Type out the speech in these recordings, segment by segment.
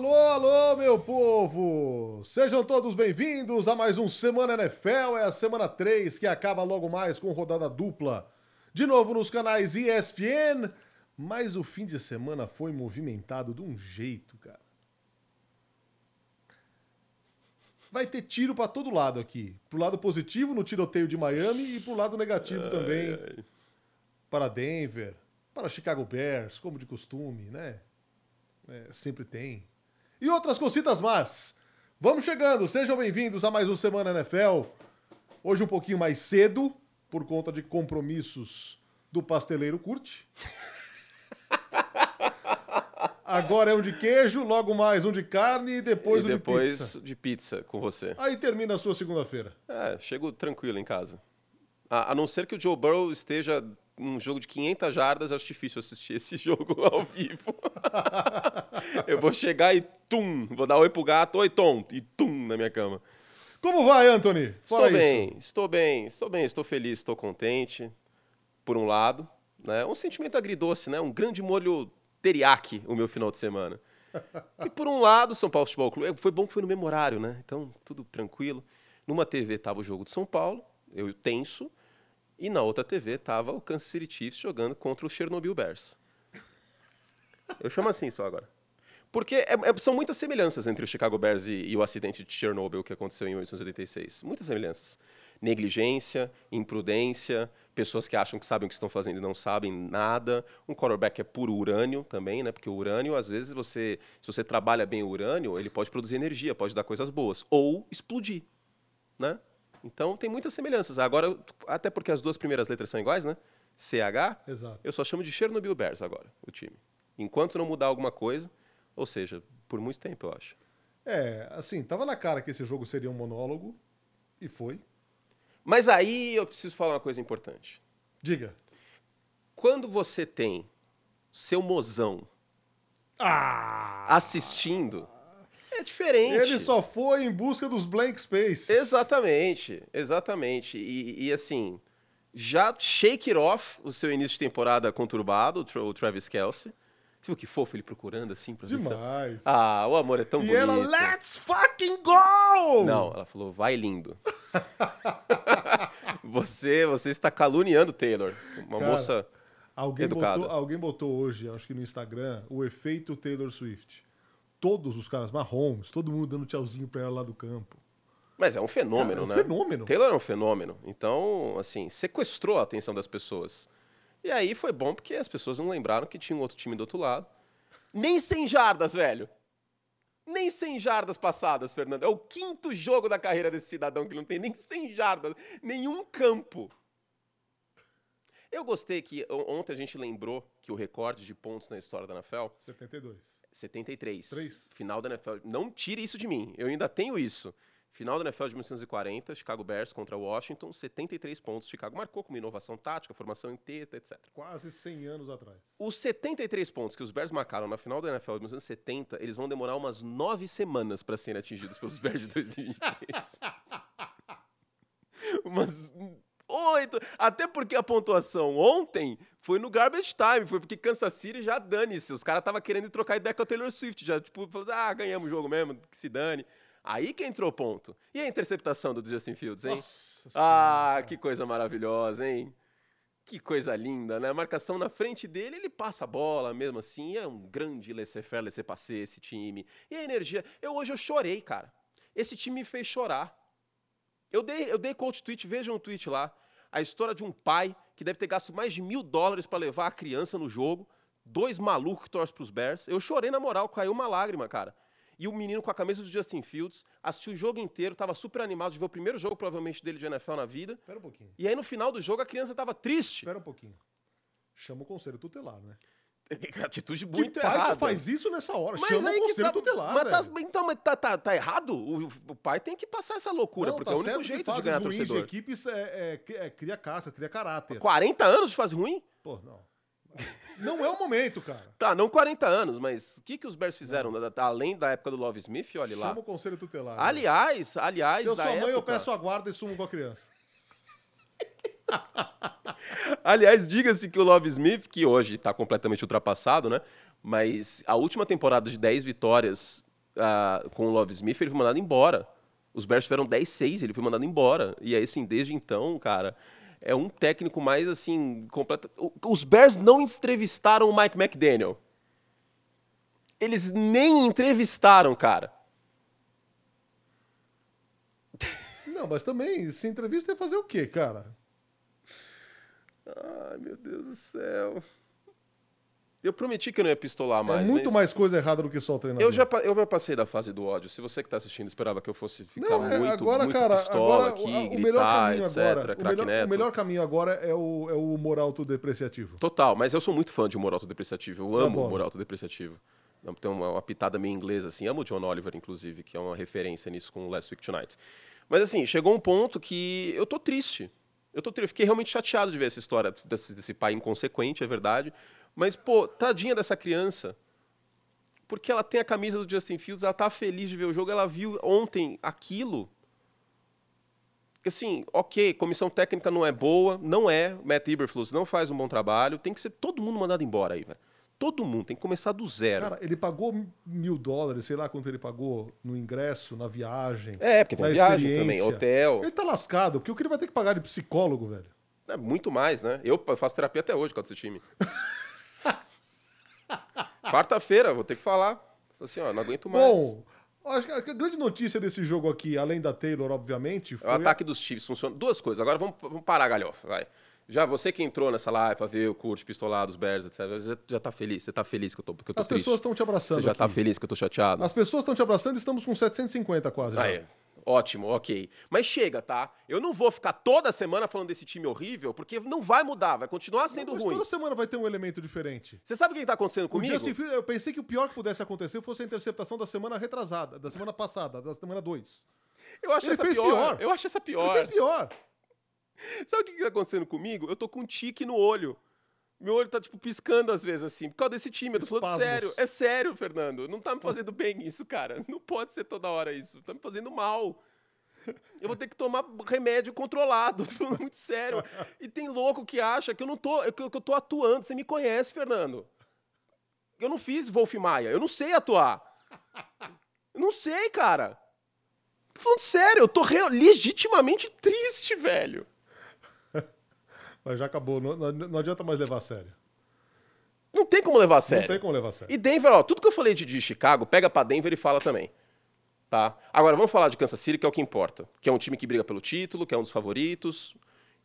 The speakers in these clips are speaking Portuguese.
Alô, alô, meu povo! Sejam todos bem-vindos a mais um Semana NFL. É a semana 3 que acaba logo mais com rodada dupla. De novo nos canais ESPN. Mas o fim de semana foi movimentado de um jeito, cara. Vai ter tiro para todo lado aqui. Pro lado positivo no tiroteio de Miami e pro lado negativo ai, também ai. para Denver, para Chicago Bears, como de costume, né? É, sempre tem. E outras cositas más. Vamos chegando, sejam bem-vindos a mais um Semana NFL. Hoje um pouquinho mais cedo, por conta de compromissos do pasteleiro Curte. Agora é um de queijo, logo mais um de carne e depois e um depois de pizza. de pizza com você. Aí termina a sua segunda-feira. É, chego tranquilo em casa. A, a não ser que o Joe Burrow esteja num jogo de 500 jardas, acho difícil assistir esse jogo ao vivo. eu vou chegar e tum, vou dar oi pro gato, oi Tom, e tum na minha cama. Como vai, Anthony? Fala estou bem, isso. estou bem, estou bem, estou feliz, estou contente, por um lado. Né? Um sentimento agridoce, né? Um grande molho teriyaki o meu final de semana. E por um lado, São Paulo Futebol Clube, foi bom que foi no mesmo horário, né? Então, tudo tranquilo. Numa TV tava o jogo de São Paulo, eu tenso, e na outra TV tava o Kansas City Chiefs jogando contra o Chernobyl Bears. Eu chamo assim só agora. Porque é, é, são muitas semelhanças entre o Chicago Bears e, e, o acidente de Chernobyl que aconteceu em 1886. Muitas semelhanças. Negligência, imprudência, pessoas que acham que sabem o que estão fazendo e não sabem nada. Um quarterback é puro urânio também, né? Porque o urânio, às vezes, você, se você trabalha bem o urânio, ele pode produzir energia, pode dar coisas boas. Ou explodir, né? Então tem muitas semelhanças. Agora, até porque as duas primeiras letras são iguais, né? CH, Exato. eu só chamo de Chernobyl Bears agora, o time. Enquanto não mudar alguma coisa, ou seja, por muito tempo, eu acho. É, assim, tava na cara que esse jogo seria um monólogo, e foi. Mas aí eu preciso falar uma coisa importante. Diga. Quando você tem seu mozão ah! assistindo, é diferente. Ele só foi em busca dos blank spaces. Exatamente, exatamente. E, e, assim, já shake it off o seu início de temporada conturbado, o Travis Kelsey. Você viu que fofo ele procurando assim pra Demais. Ah, o amor é tão e bonito. E ela, let's fucking go! Não, ela falou, vai lindo. você, você está caluniando Taylor, uma Cara, moça alguém educada. Botou, alguém botou hoje, acho que no Instagram, o efeito Taylor Swift todos os caras, Mahomes, todo mundo dando tchauzinho pra ela lá do campo. Mas é um fenômeno, Cara, é um né? fenômeno. Taylor é um fenômeno. Então, assim, sequestrou a atenção das pessoas. E aí foi bom porque as pessoas não lembraram que tinha um outro time do outro lado. Nem 100 jardas, velho. Nem 100 jardas passadas, Fernando. É o quinto jogo da carreira desse cidadão que não tem nem 100 jardas, nenhum campo. Eu gostei que ontem a gente lembrou que o recorde de pontos na história da NFL... 72. 73. 3. Final da NFL. Não tire isso de mim. Eu ainda tenho isso. Final da NFL de 1940, Chicago Bears contra Washington, 73 pontos. Chicago marcou como inovação tática, formação em teta, etc. Quase 100 anos atrás. Os 73 pontos que os Bears marcaram na final da NFL de 1970, eles vão demorar umas nove semanas para serem atingidos pelos Bears de 2023. umas oito. Até porque a pontuação ontem foi no garbage time, foi porque Kansas City já dane-se. Os caras estavam querendo trocar ideia com a Taylor Swift, já tipo, ah, ganhamos o jogo mesmo, que se dane. Aí que entrou o ponto. E a interceptação do Justin Fields, hein? Nossa ah, senhora. que coisa maravilhosa, hein? Que coisa linda, né? A marcação na frente dele, ele passa a bola mesmo assim. É um grande laissez-faire, laissez-passer esse time. E a energia. Eu hoje eu chorei, cara. Esse time me fez chorar. Eu dei, eu dei coach tweet, vejam o tweet lá. A história de um pai que deve ter gasto mais de mil dólares para levar a criança no jogo. Dois malucos que torcem pros Bears. Eu chorei na moral, caiu uma lágrima, cara. E o menino com a camisa do Justin Fields assistiu o jogo inteiro, tava super animado de ver o primeiro jogo, provavelmente, dele de NFL na vida. Espera um pouquinho. E aí, no final do jogo, a criança tava triste. Espera um pouquinho. Chama o conselho tutelar, né? Atitude muito que pai errada. que faz isso nessa hora? Mas Chama aí o que conselho tá, tutelar, mas tá, então, mas tá, tá, tá errado? O, o pai tem que passar essa loucura, Não, porque tá é o único jeito de ganhar torcedor. de equipes é, é, é, cria caça, cria caráter. 40 anos de fase ruim? Pô, não. Não é o momento, cara. Tá, não 40 anos, mas o que, que os Bears fizeram? Além da época do Love Smith, olha lá. Chama o conselho tutelar. né? Aliás, aliás, Se eu sou mãe, eu época- peço a guarda e sumo com a criança. Aliás, diga-se que o Love Smith, que hoje está completamente ultrapassado, né? Mas a última temporada de 10 vitórias uh, com o Love Smith, ele foi mandado embora. Os Bears tiveram 10-6, ele foi mandado embora. E aí, assim, desde então, cara, é um técnico mais, assim, completo. Os Bears não entrevistaram o Mike McDaniel. Eles nem entrevistaram, cara. Não, mas também, se entrevista é fazer o quê, cara? Ai, meu Deus do céu. Eu prometi que eu não ia pistolar mais. É muito mas... mais coisa errada do que só o treinador. Eu já, eu já passei da fase do ódio. Se você que está assistindo esperava que eu fosse ficar não, é, muito, agora, muito cara, pistola agora, aqui, o, gritar, melhor caminho etc, agora, o melhor, o melhor, caminho agora é o, é o humor autodepreciativo. Total, mas eu sou muito fã de humor autodepreciativo. Eu amo o humor autodepreciativo. Tem uma, uma, pitada meio inglesa, assim. Amo o John Oliver, inclusive, que é uma referência nisso com Last Week Tonight. Mas, assim, chegou um ponto que eu tô triste. Eu tô. Fiquei realmente chateado de ver essa história desse, desse pai inconsequente, é verdade. Mas, pô, tadinha dessa criança. Porque ela tem a camisa do Justin Fields, ela tá feliz de ver o jogo, ela viu ontem aquilo. Assim, ok, comissão técnica não é boa, não é, Matt Eberflus não faz um bom trabalho, tem que ser todo mundo mandado embora aí, velho. Todo mundo, tem que começar do zero. Cara, ele pagou mil dólares, sei lá quanto ele pagou no ingresso, na viagem. É, porque tem viagem também, hotel. Ele tá lascado, porque o que ele vai ter que pagar de psicólogo, velho? É muito mais, né? Eu faço terapia até hoje com esse time. Quarta-feira, vou ter que falar. Assim, ó, não aguento mais. Bom, acho que a grande notícia desse jogo aqui, além da Taylor, obviamente, foi... É o ataque dos Chiefs funciona. Duas coisas. Agora vamos, vamos parar galhofa, vai. Já você que entrou nessa live pra ver o curte pistolado, os Bears, etc., já, já tá feliz. Você tá feliz que eu tô, porque eu tô As triste. pessoas estão te abraçando Você já tá aqui. tá feliz que eu tô chateado? As pessoas estão te abraçando e estamos com 750 quase. É. Ótimo, ok. Mas chega, tá? Eu não vou ficar toda semana falando desse time horrível, porque não vai mudar, vai continuar sendo mas ruim. Toda semana vai ter um elemento diferente. Você sabe o que tá acontecendo comigo? Justin Fields, eu pensei que o pior que pudesse acontecer fosse a interceptação da semana retrasada, da semana passada, da semana 2. Eu acho Ele essa pior. pior. Eu acho essa pior. Ele fez pior. Sabe o que tá acontecendo comigo? Eu tô com um tique no olho. Meu olho tá, tipo, piscando às vezes, assim, por causa desse time. Eu tô falando sério. É sério, Fernando. Não tá me fazendo bem isso, cara. Não pode ser toda hora isso. Tá me fazendo mal. Eu vou ter que tomar remédio controlado. Tô falando muito sério. E tem louco que acha que eu não tô, que eu tô atuando. Você me conhece, Fernando. Eu não fiz Wolf Maia. Eu não sei atuar. Eu não sei, cara. Tô falando sério. Eu tô legitimamente triste, velho. Mas já acabou. Não, não, não adianta mais levar a sério. Não tem como levar a sério. Não tem como levar a sério. E Denver, ó, tudo que eu falei de, de Chicago, pega para Denver e fala também. Tá? Agora vamos falar de Kansas City, que é o que importa. Que é um time que briga pelo título, que é um dos favoritos,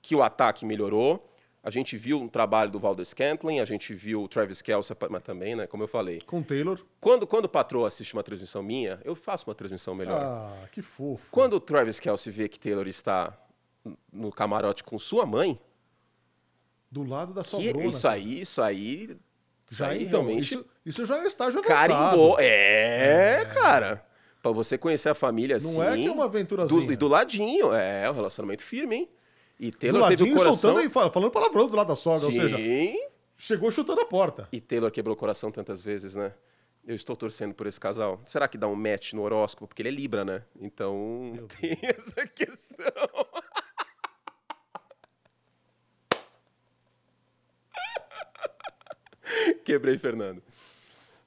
que o ataque melhorou. A gente viu um trabalho do Valdes Scantling, a gente viu o Travis Kelce, mas também, né, como eu falei. Com o Taylor. Quando, quando o patrão assiste uma transmissão minha, eu faço uma transmissão melhor. Ah, que fofo. Quando o Travis Kelce vê que Taylor está no camarote com sua mãe... Do lado da sua que, Bruna, Isso aí, isso aí... Isso já, aí então, realmente... Isso, isso já é estágio avançado. Carimbou. É, é, cara para você conhecer a família não assim. Não é que é uma aventurazinha. Do, e do ladinho, é, um relacionamento firme, hein? E Taylor do ladinho, teve o coração... soltando e falando palavrão do lado da sogra, Sim. ou seja, chegou chutando a porta. E Taylor quebrou o coração tantas vezes, né? Eu estou torcendo por esse casal. Será que dá um match no horóscopo? Porque ele é Libra, né? Então Meu tem Deus. essa questão. Quebrei, Fernando.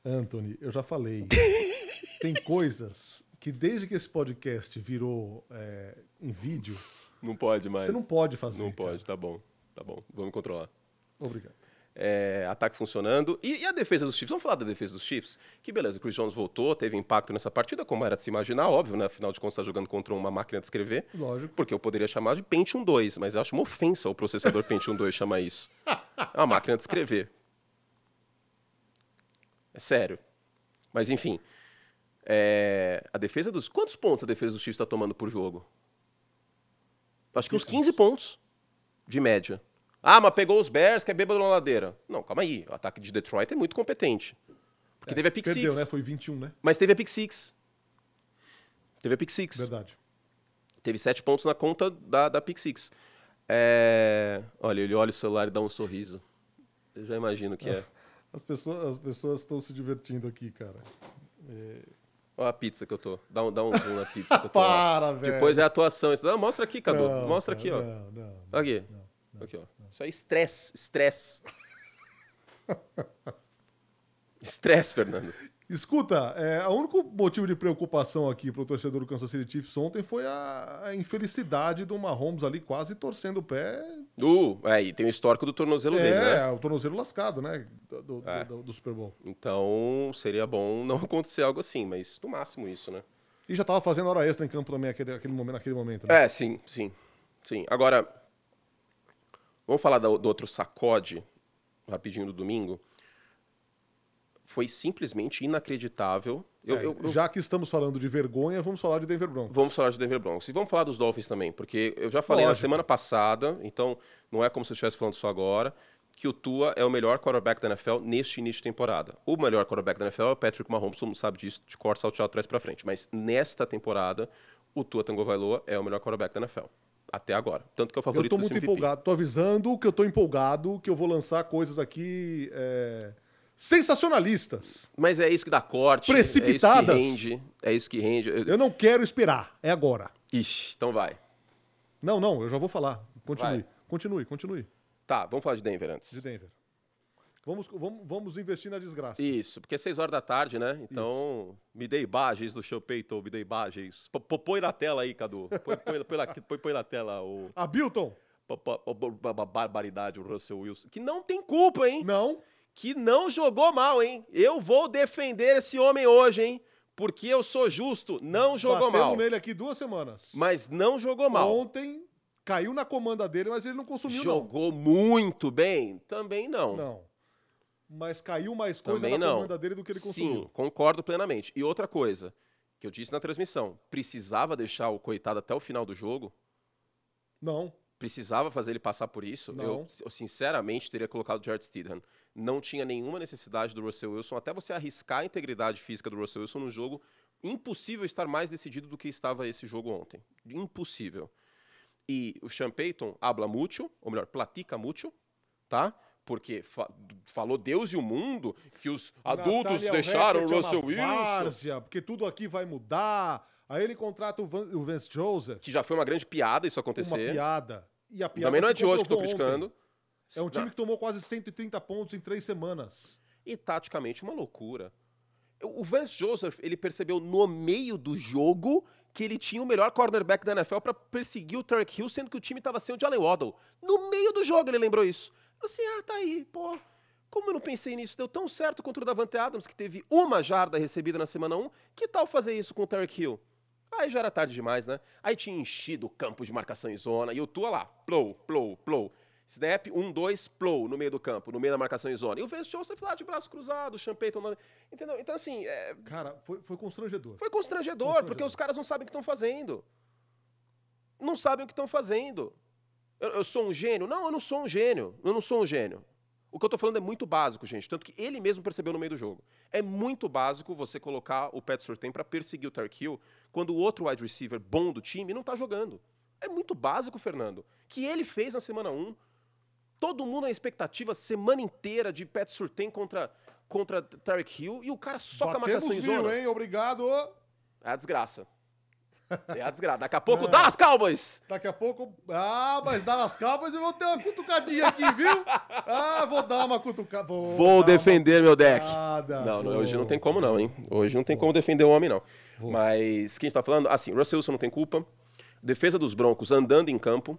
Anthony, eu já falei. tem coisas que desde que esse podcast virou é, em vídeo. Não pode mais. Você não pode fazer. Não pode, tá bom. Tá bom. Vamos controlar. Obrigado. É, ataque funcionando. E, e, a defesa dos Chiefs? Vamos falar da defesa dos Chiefs? Que beleza, o Chris Jones voltou, teve impacto nessa partida, como era de se imaginar, óbvio, né? Afinal de contas, está jogando contra uma máquina de escrever. Lógico. Porque eu poderia chamar de Pentium 2, mas eu acho uma ofensa o processador Pentium 2 chamar isso. É uma máquina de escrever. É sério. Mas enfim. É, a defesa dos. Quantos pontos a defesa dos Chiefs está tomando por jogo? Acho que uns 15 pontos de média. Ah, mas pegou os Bears, que é bêbado na ladeira. Não, calma aí. O ataque de Detroit é muito competente. Porque é, teve a pick perdeu, six. né? Foi 21, né? Mas teve a pick six. Teve a pick six. Verdade. Teve 7 pontos na conta da, da pick six. É... Olha, ele olha o celular e dá um sorriso. Eu já imagino que é. As pessoas as pessoas estão se divertindo aqui, cara. É... Olha a pizza que eu tô. Dá um, dá um zoom na pizza que eu tô. Para, velho. Depois é a atuação. Não, mostra aqui, Cadu. Não, mostra aqui, ó. Não, não. Aqui. Não, aqui, ó. Isso é estresse. Estresse. Estresse, Fernando. Escuta, é, o único motivo de preocupação aqui pro torcedor do Kansas City Chiefs ontem foi a, a infelicidade do Mahomes ali quase torcendo o pé. Uh, é, e tem o histórico do tornozelo é, dele, né? É, o tornozelo lascado, né? Do, É. do- do Super Bowl. Então seria bom não acontecer algo assim, mas no máximo isso, né? E já tava fazendo hora extra em campo também aquele, aquele momento, naquele momento, né? É, sim, sim. Sim. Agora, vamos falar do, do outro sacode, rapidinho do domingo. Foi simplesmente inacreditável. Eu, É, eu- eu- Já que estamos falando de vergonha, vamos falar de Denver Broncos. Vamos falar de Denver Broncos. E vamos falar dos Dolphins também, porque eu já falei na Lógico. semana passada, então não é como se eu estivesse falando só agora, que o Tua é o melhor quarterback da NFL neste início de temporada. O melhor quarterback da NFL é o Patrick Mahomes, todo mundo sabe disso, de corte salteado atrás para frente. Mas nesta temporada, o Tua Tagovailoa é o melhor quarterback da NFL. Até agora. Tanto que é o Eu favorito tô desse muito empolgado. Tô avisando que eu tô empolgado, que eu vou lançar coisas aqui é, sensacionalistas. Mas é isso que dá corte. Precipitadas. É isso que rende. É isso que rende. Eu- Eu não quero esperar, é agora. Ixi, então vai. Não, não, eu já vou falar. Continue, Vai. continue, continue. Tá, vamos falar de Denver antes. De Denver. Vamos, vamos, vamos investir na desgraça. Isso, porque é 6 horas da tarde, né? Então, me dê imagens do show Peyton, me dê imagens. Põe na tela aí, Cadu. Põe, põe, põe, na, põe, põe na tela o. A Bilton? barbaridade, o Russell Wilson. Que não tem culpa, hein? Não. Que não jogou mal, hein? Eu vou defender esse homem hoje, hein? Porque eu sou justo. Não jogou Batemos mal. nele aqui duas semanas. Mas não jogou mal. Ontem caiu na comanda dele, mas ele não consumiu, Jogou muito bem? Também não. Não. Mas caiu mais coisa Também na não. comanda dele do que ele consumiu. Sim, concordo plenamente. E outra coisa, que eu disse na transmissão, precisava deixar o coitado até o final do jogo? Não. Precisava fazer ele passar por isso? Não. Eu, eu, sinceramente teria colocado o Jared Stidham. Não tinha nenhuma necessidade do Russell Wilson, até você arriscar a integridade física do Russell Wilson num jogo impossível estar mais decidido do que estava esse jogo ontem. Impossível. E o Sean Payton habla mucho, ou melhor, platica mucho, tá? Porque fa- falou Deus e o mundo que os adultos Nathaniel deixaram o Hackett é Russell uma Wilson. várzea, porque tudo aqui vai mudar. Aí ele contrata o, Van- o Vance Joseph. Que já foi uma grande piada isso Uma acontecer. piada. E a piada Também não é de hoje que estou criticando. ontem. É um time que tomou quase 130 pontos em três semanas. E taticamente uma loucura. O Vance Joseph, ele percebeu no meio do jogo que ele tinha o melhor cornerback da NFL para perseguir o Tarek Hill, sendo que o time estava sem o Jalen Waddle. No meio do jogo ele lembrou isso. Assim, ah, tá aí, pô. Como eu não pensei nisso? Deu tão certo contra o Davante Adams, que teve uma jarda recebida na semana 1. Que tal fazer isso com o Tarek Hill? Aí já era tarde demais, né? Aí tinha enchido o campo de marcação em zona e o Tua lá, plou, plou, plou. Snap, um, dois, plou no meio do campo, no meio da marcação em zona. E o Vance Joseph lá de braço cruzado, o Payton, lá- entendeu? Então, assim, é, Cara, foi, foi constrangedor. foi constrangedor, Constrangedor. porque os caras não sabem o que estão fazendo. Não sabem o que estão fazendo. Eu, eu sou um gênio? Não, eu não sou um gênio. Eu não sou um gênio. O que eu tô falando é muito básico, gente. Tanto que ele mesmo percebeu no meio do jogo. É muito básico você colocar o Pat Surtain para perseguir o Tark Hill quando o outro wide receiver bom do time não tá jogando. É muito básico, Fernando. Que ele fez na semana 1. Todo mundo na expectativa semana inteira de Pat Surtain contra, contra Tarek Hill e o cara soca a Batemos marcação em mil, zona. hein? Obrigado. É a desgraça. É a desgraça. Daqui a pouco, Dallas Cowboys! Daqui a pouco. Ah, mas Dallas Cowboys eu vou ter uma cutucadinha aqui, viu? Ah, vou dar uma cutucada. Vou, Vou defender meu deck. Uma. Não, não, hoje não tem como não, hein? Hoje não tem como defender o homem, não. Mas quem está falando? Assim, Russell Wilson não tem culpa. Defesa dos Broncos andando em campo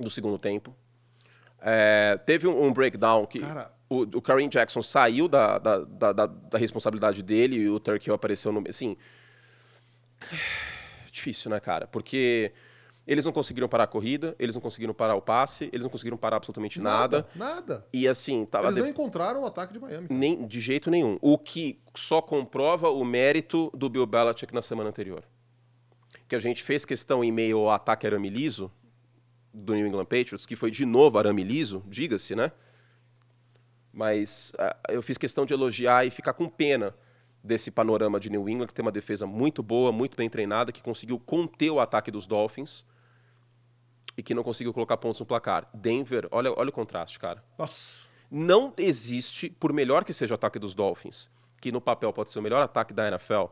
do segundo tempo. É, teve um, um breakdown que Cara. o, o Kareem Jackson saiu da, da, da, da- da responsabilidade dele e o Turkey apareceu no... Assim, difícil, né, cara? Porque eles não conseguiram parar a corrida, eles não conseguiram parar o passe, eles não conseguiram parar absolutamente nada. Nada. Nada. E assim, tava Eles def- não encontraram o ataque de Miami. nem, de jeito nenhum. O que só comprova o mérito do Bill Belichick na semana anterior. Que a gente fez questão em meio ao ataque arame liso do New England Patriots, que foi de novo arame liso, diga-se, né? Mas ah, eu fiz questão de elogiar e ficar com pena desse panorama de New England, que tem uma defesa muito boa, muito bem treinada, que conseguiu conter o ataque dos Dolphins e que não conseguiu colocar pontos no placar. Denver, olha, olha o contraste, cara. Nossa. Não existe, por melhor que seja o ataque dos Dolphins, que no papel pode ser o melhor ataque da NFL,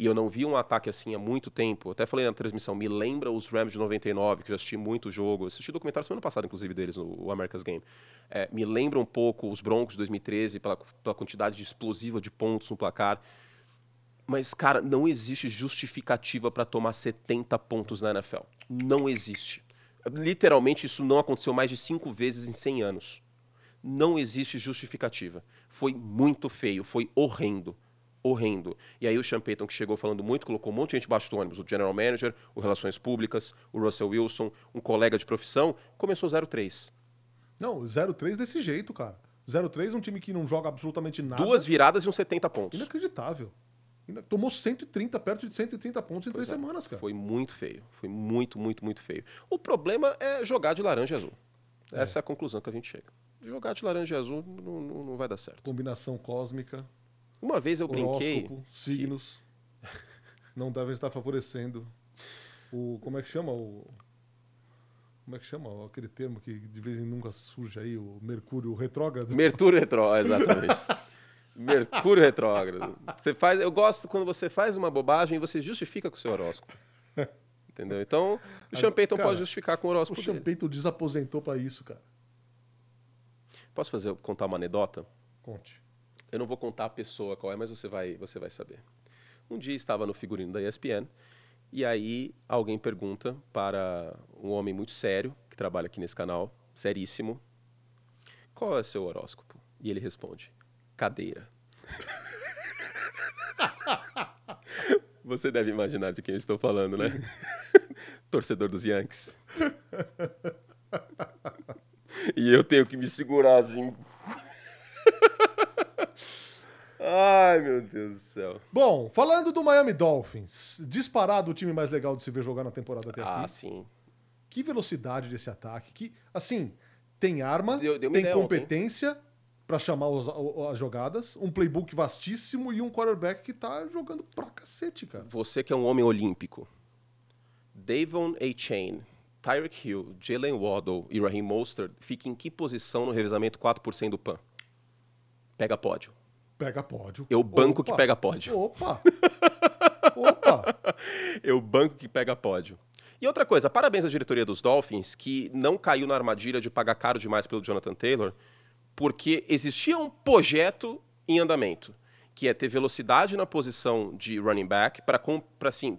E eu não vi um ataque assim há muito tempo. Eu até falei na transmissão, me lembra os Rams de 99, que já assisti muito jogo. Assisti documentário semana passada, inclusive, deles, no America's Game. É, me lembra um pouco os Broncos de 2013, pela, pela quantidade de explosiva de pontos no placar. Mas, cara, não existe justificativa para tomar 70 pontos na NFL. Não existe. Literalmente, isso não aconteceu mais de cinco vezes em 100 anos. Não existe justificativa. Foi muito feio, foi horrendo. Horrendo. E aí o Sean Payton, que chegou falando muito, colocou um monte de gente embaixo do ônibus. O General Manager, o Relações Públicas, o Russell Wilson, um colega de profissão, começou 0-3. Não, 0-3 desse jeito, cara. 0-3 um time que não joga absolutamente nada. Duas viradas e uns 70 pontos. Inacreditável. Tomou 130, perto de 130 pontos em pois três é. semanas, cara. Foi muito feio. Foi muito, muito, muito feio. O problema é jogar de laranja e azul. É. Essa é a conclusão que a gente chega. Jogar de laranja e azul não, não, não vai dar certo. Combinação cósmica. Uma vez eu brinquei. Signos. Que... não devem estar favorecendo o. Como é que chama? O. Como é que chama? Aquele termo que de vez em nunca surge aí, o Mercúrio retrógrado. Mercúrio retrógrado, exatamente. Mercúrio retrógrado. Você faz, eu gosto quando você faz uma bobagem e você justifica com o seu horóscopo. Entendeu? Então, o Sean Payton pode justificar com o horóscopo O Sean Payton desaposentou para isso, cara. Posso fazer contar uma anedota? Conte. Eu não vou contar a pessoa qual é, mas você vai, você vai saber. Um dia estava no figurino da ESPN e aí alguém pergunta para um homem muito sério que trabalha aqui nesse canal, seríssimo, qual é o seu horóscopo? E ele responde: cadeira. Você deve imaginar de quem eu estou falando, né? Sim. né? Torcedor dos Yankees. e eu tenho que me segurar assim. Ai, meu Deus do céu. Bom, falando do Miami Dolphins, disparado o time mais legal de se ver jogar na temporada até ah, aqui. Ah, sim. Que velocidade desse ataque. Que, assim, tem arma, deu, deu tem competência, para chamar os, as jogadas, um playbook vastíssimo e um quarterback que tá jogando pra cacete, cara. Você que é um homem olímpico. Davon A. Chain, Tyreek Hill, Jalen Waddle e Raheem Mostert fiquem em que posição no revezamento 4% do PAN? Pega pódio. Pega pódio. Eu banco Opa. que pega pódio. Opa! Opa! Eu banco que pega pódio. E outra coisa, parabéns à diretoria dos Dolphins, que não caiu na armadilha de pagar caro demais pelo Jonathan Taylor porque existia um projeto em andamento, que é ter velocidade na posição de running back para assim,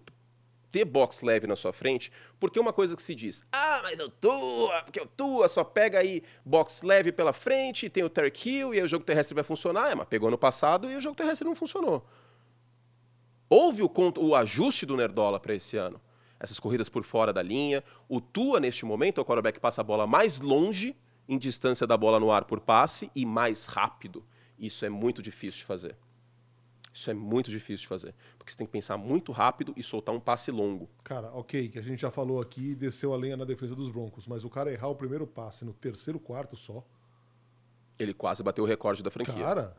ter box leve na sua frente, porque uma coisa que se diz, ah, mas o Tua, porque o Tua só pega aí box leve pela frente, tem o Terry Hill, e aí o jogo terrestre vai funcionar, é, mas pegou no passado e o jogo terrestre não funcionou. Houve o, o ajuste do Nerdola para esse ano. Essas corridas por fora da linha. O Tua, neste momento, é o quarterback passa a bola mais longe em distância da bola no ar por passe e mais rápido. Isso é muito difícil de fazer. Isso é muito difícil de fazer. Porque você tem que pensar muito rápido e soltar um passe longo. Cara, ok, que a gente já falou aqui e desceu a lenha na defesa dos Broncos, mas o cara errar o primeiro passe no terceiro quarto só. Ele quase bateu o recorde da franquia. Cara.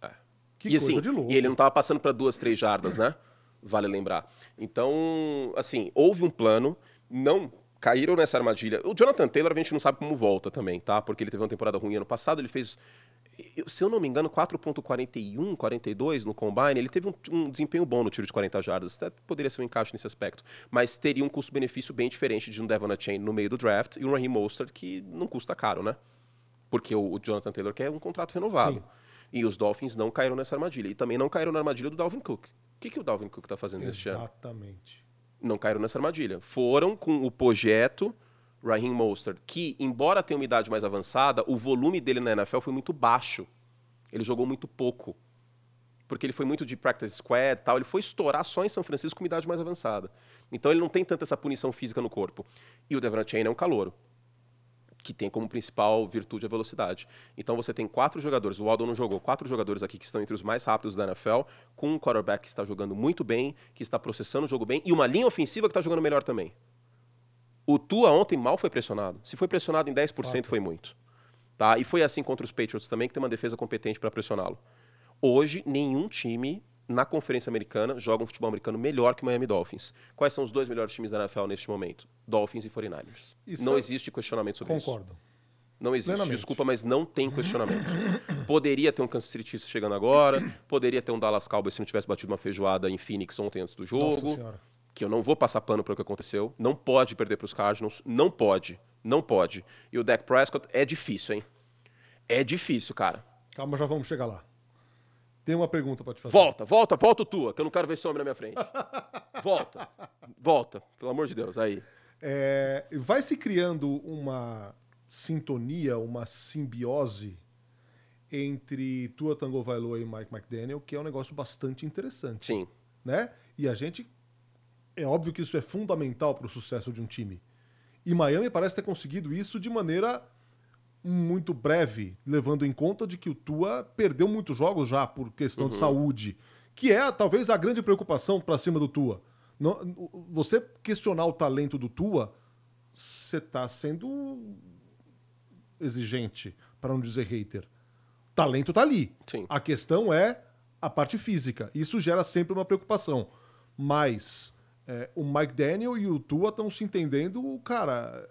É. Que e, assim, de louco. E ele não estava passando para duas, três jardas, né? Vale lembrar. Então, assim, houve um plano, não caíram nessa armadilha. O Jonathan Taylor a gente não sabe como volta também, tá? Porque ele teve uma temporada ruim ano passado, ele fez, se eu não me engano, 4.41, 42 no combine. Ele teve um, um, desempenho bom no tiro de 40 jardas, até poderia ser um encaixe nesse aspecto. Mas teria um custo-benefício bem diferente de um Devon Chain no meio do draft e um Raheem Mostert que não custa caro, né? Porque o, o Jonathan Taylor quer um contrato renovado. Sim. E os Dolphins não caíram nessa armadilha. E também não caíram na armadilha do Dalvin Cook. O que, que o Dalvin Cook está fazendo neste ano? Exatamente não caíram nessa armadilha. Foram com o projeto Raheem Mostert, que, embora tenha uma idade mais avançada, o volume dele na NFL foi muito baixo. Ele jogou muito pouco. Porque ele foi muito de practice squad tal. Ele foi estourar só em São Francisco com uma idade mais avançada. Então ele não tem tanta essa punição física no corpo. E o Devon Chain é um calouro que tem como principal virtude a velocidade. Então você tem quatro jogadores, o Aldo não jogou, quatro jogadores aqui que estão entre os mais rápidos da NFL, com um quarterback que está jogando muito bem, que está processando o jogo bem, e uma linha ofensiva que está jogando melhor também. O Tua ontem mal foi pressionado. Se foi pressionado em 10%, foi muito. Tá? E foi assim contra os Patriots também, que tem uma defesa competente para pressioná-lo. Hoje, nenhum time na Conferência Americana joga um futebol americano melhor que o Miami Dolphins. Quais são os dois melhores times da NFL neste momento? Dolphins e 49ers. Isso Não é... existe questionamento sobre Concordo. isso. Não existe, desculpa, mas não tem questionamento. Poderia ter um Kansas City chegando agora, poderia ter um Dallas Cowboys se não tivesse batido uma feijoada em Phoenix ontem antes do jogo. Que eu não vou passar pano para o que aconteceu. Não pode perder para os Cardinals, não pode, não pode. E o Dak Prescott é difícil, hein? É difícil, cara. Calma, já vamos chegar lá. Tem uma pergunta para te fazer. Volta, volta, volta tua, que eu não quero ver esse homem na minha frente. volta, volta, pelo amor de Deus, aí. É, vai se criando uma sintonia, uma simbiose entre Tua Tango Vailoa e Mike McDaniel, que é um negócio bastante interessante. Sim. Né? E a gente. É óbvio que isso é fundamental para o sucesso de um time. E Miami parece ter conseguido isso de maneira muito breve, levando em conta de que o Tua perdeu muitos jogos já por questão uhum. de saúde, que é talvez a grande preocupação para cima do Tua. você questionar o talento do Tua, você está sendo exigente, para não dizer hater. Talento tá ali. Sim. A questão é a parte física. Isso gera sempre uma preocupação. Mas é, o Mike Daniel e o Tua estão se entendendo, cara.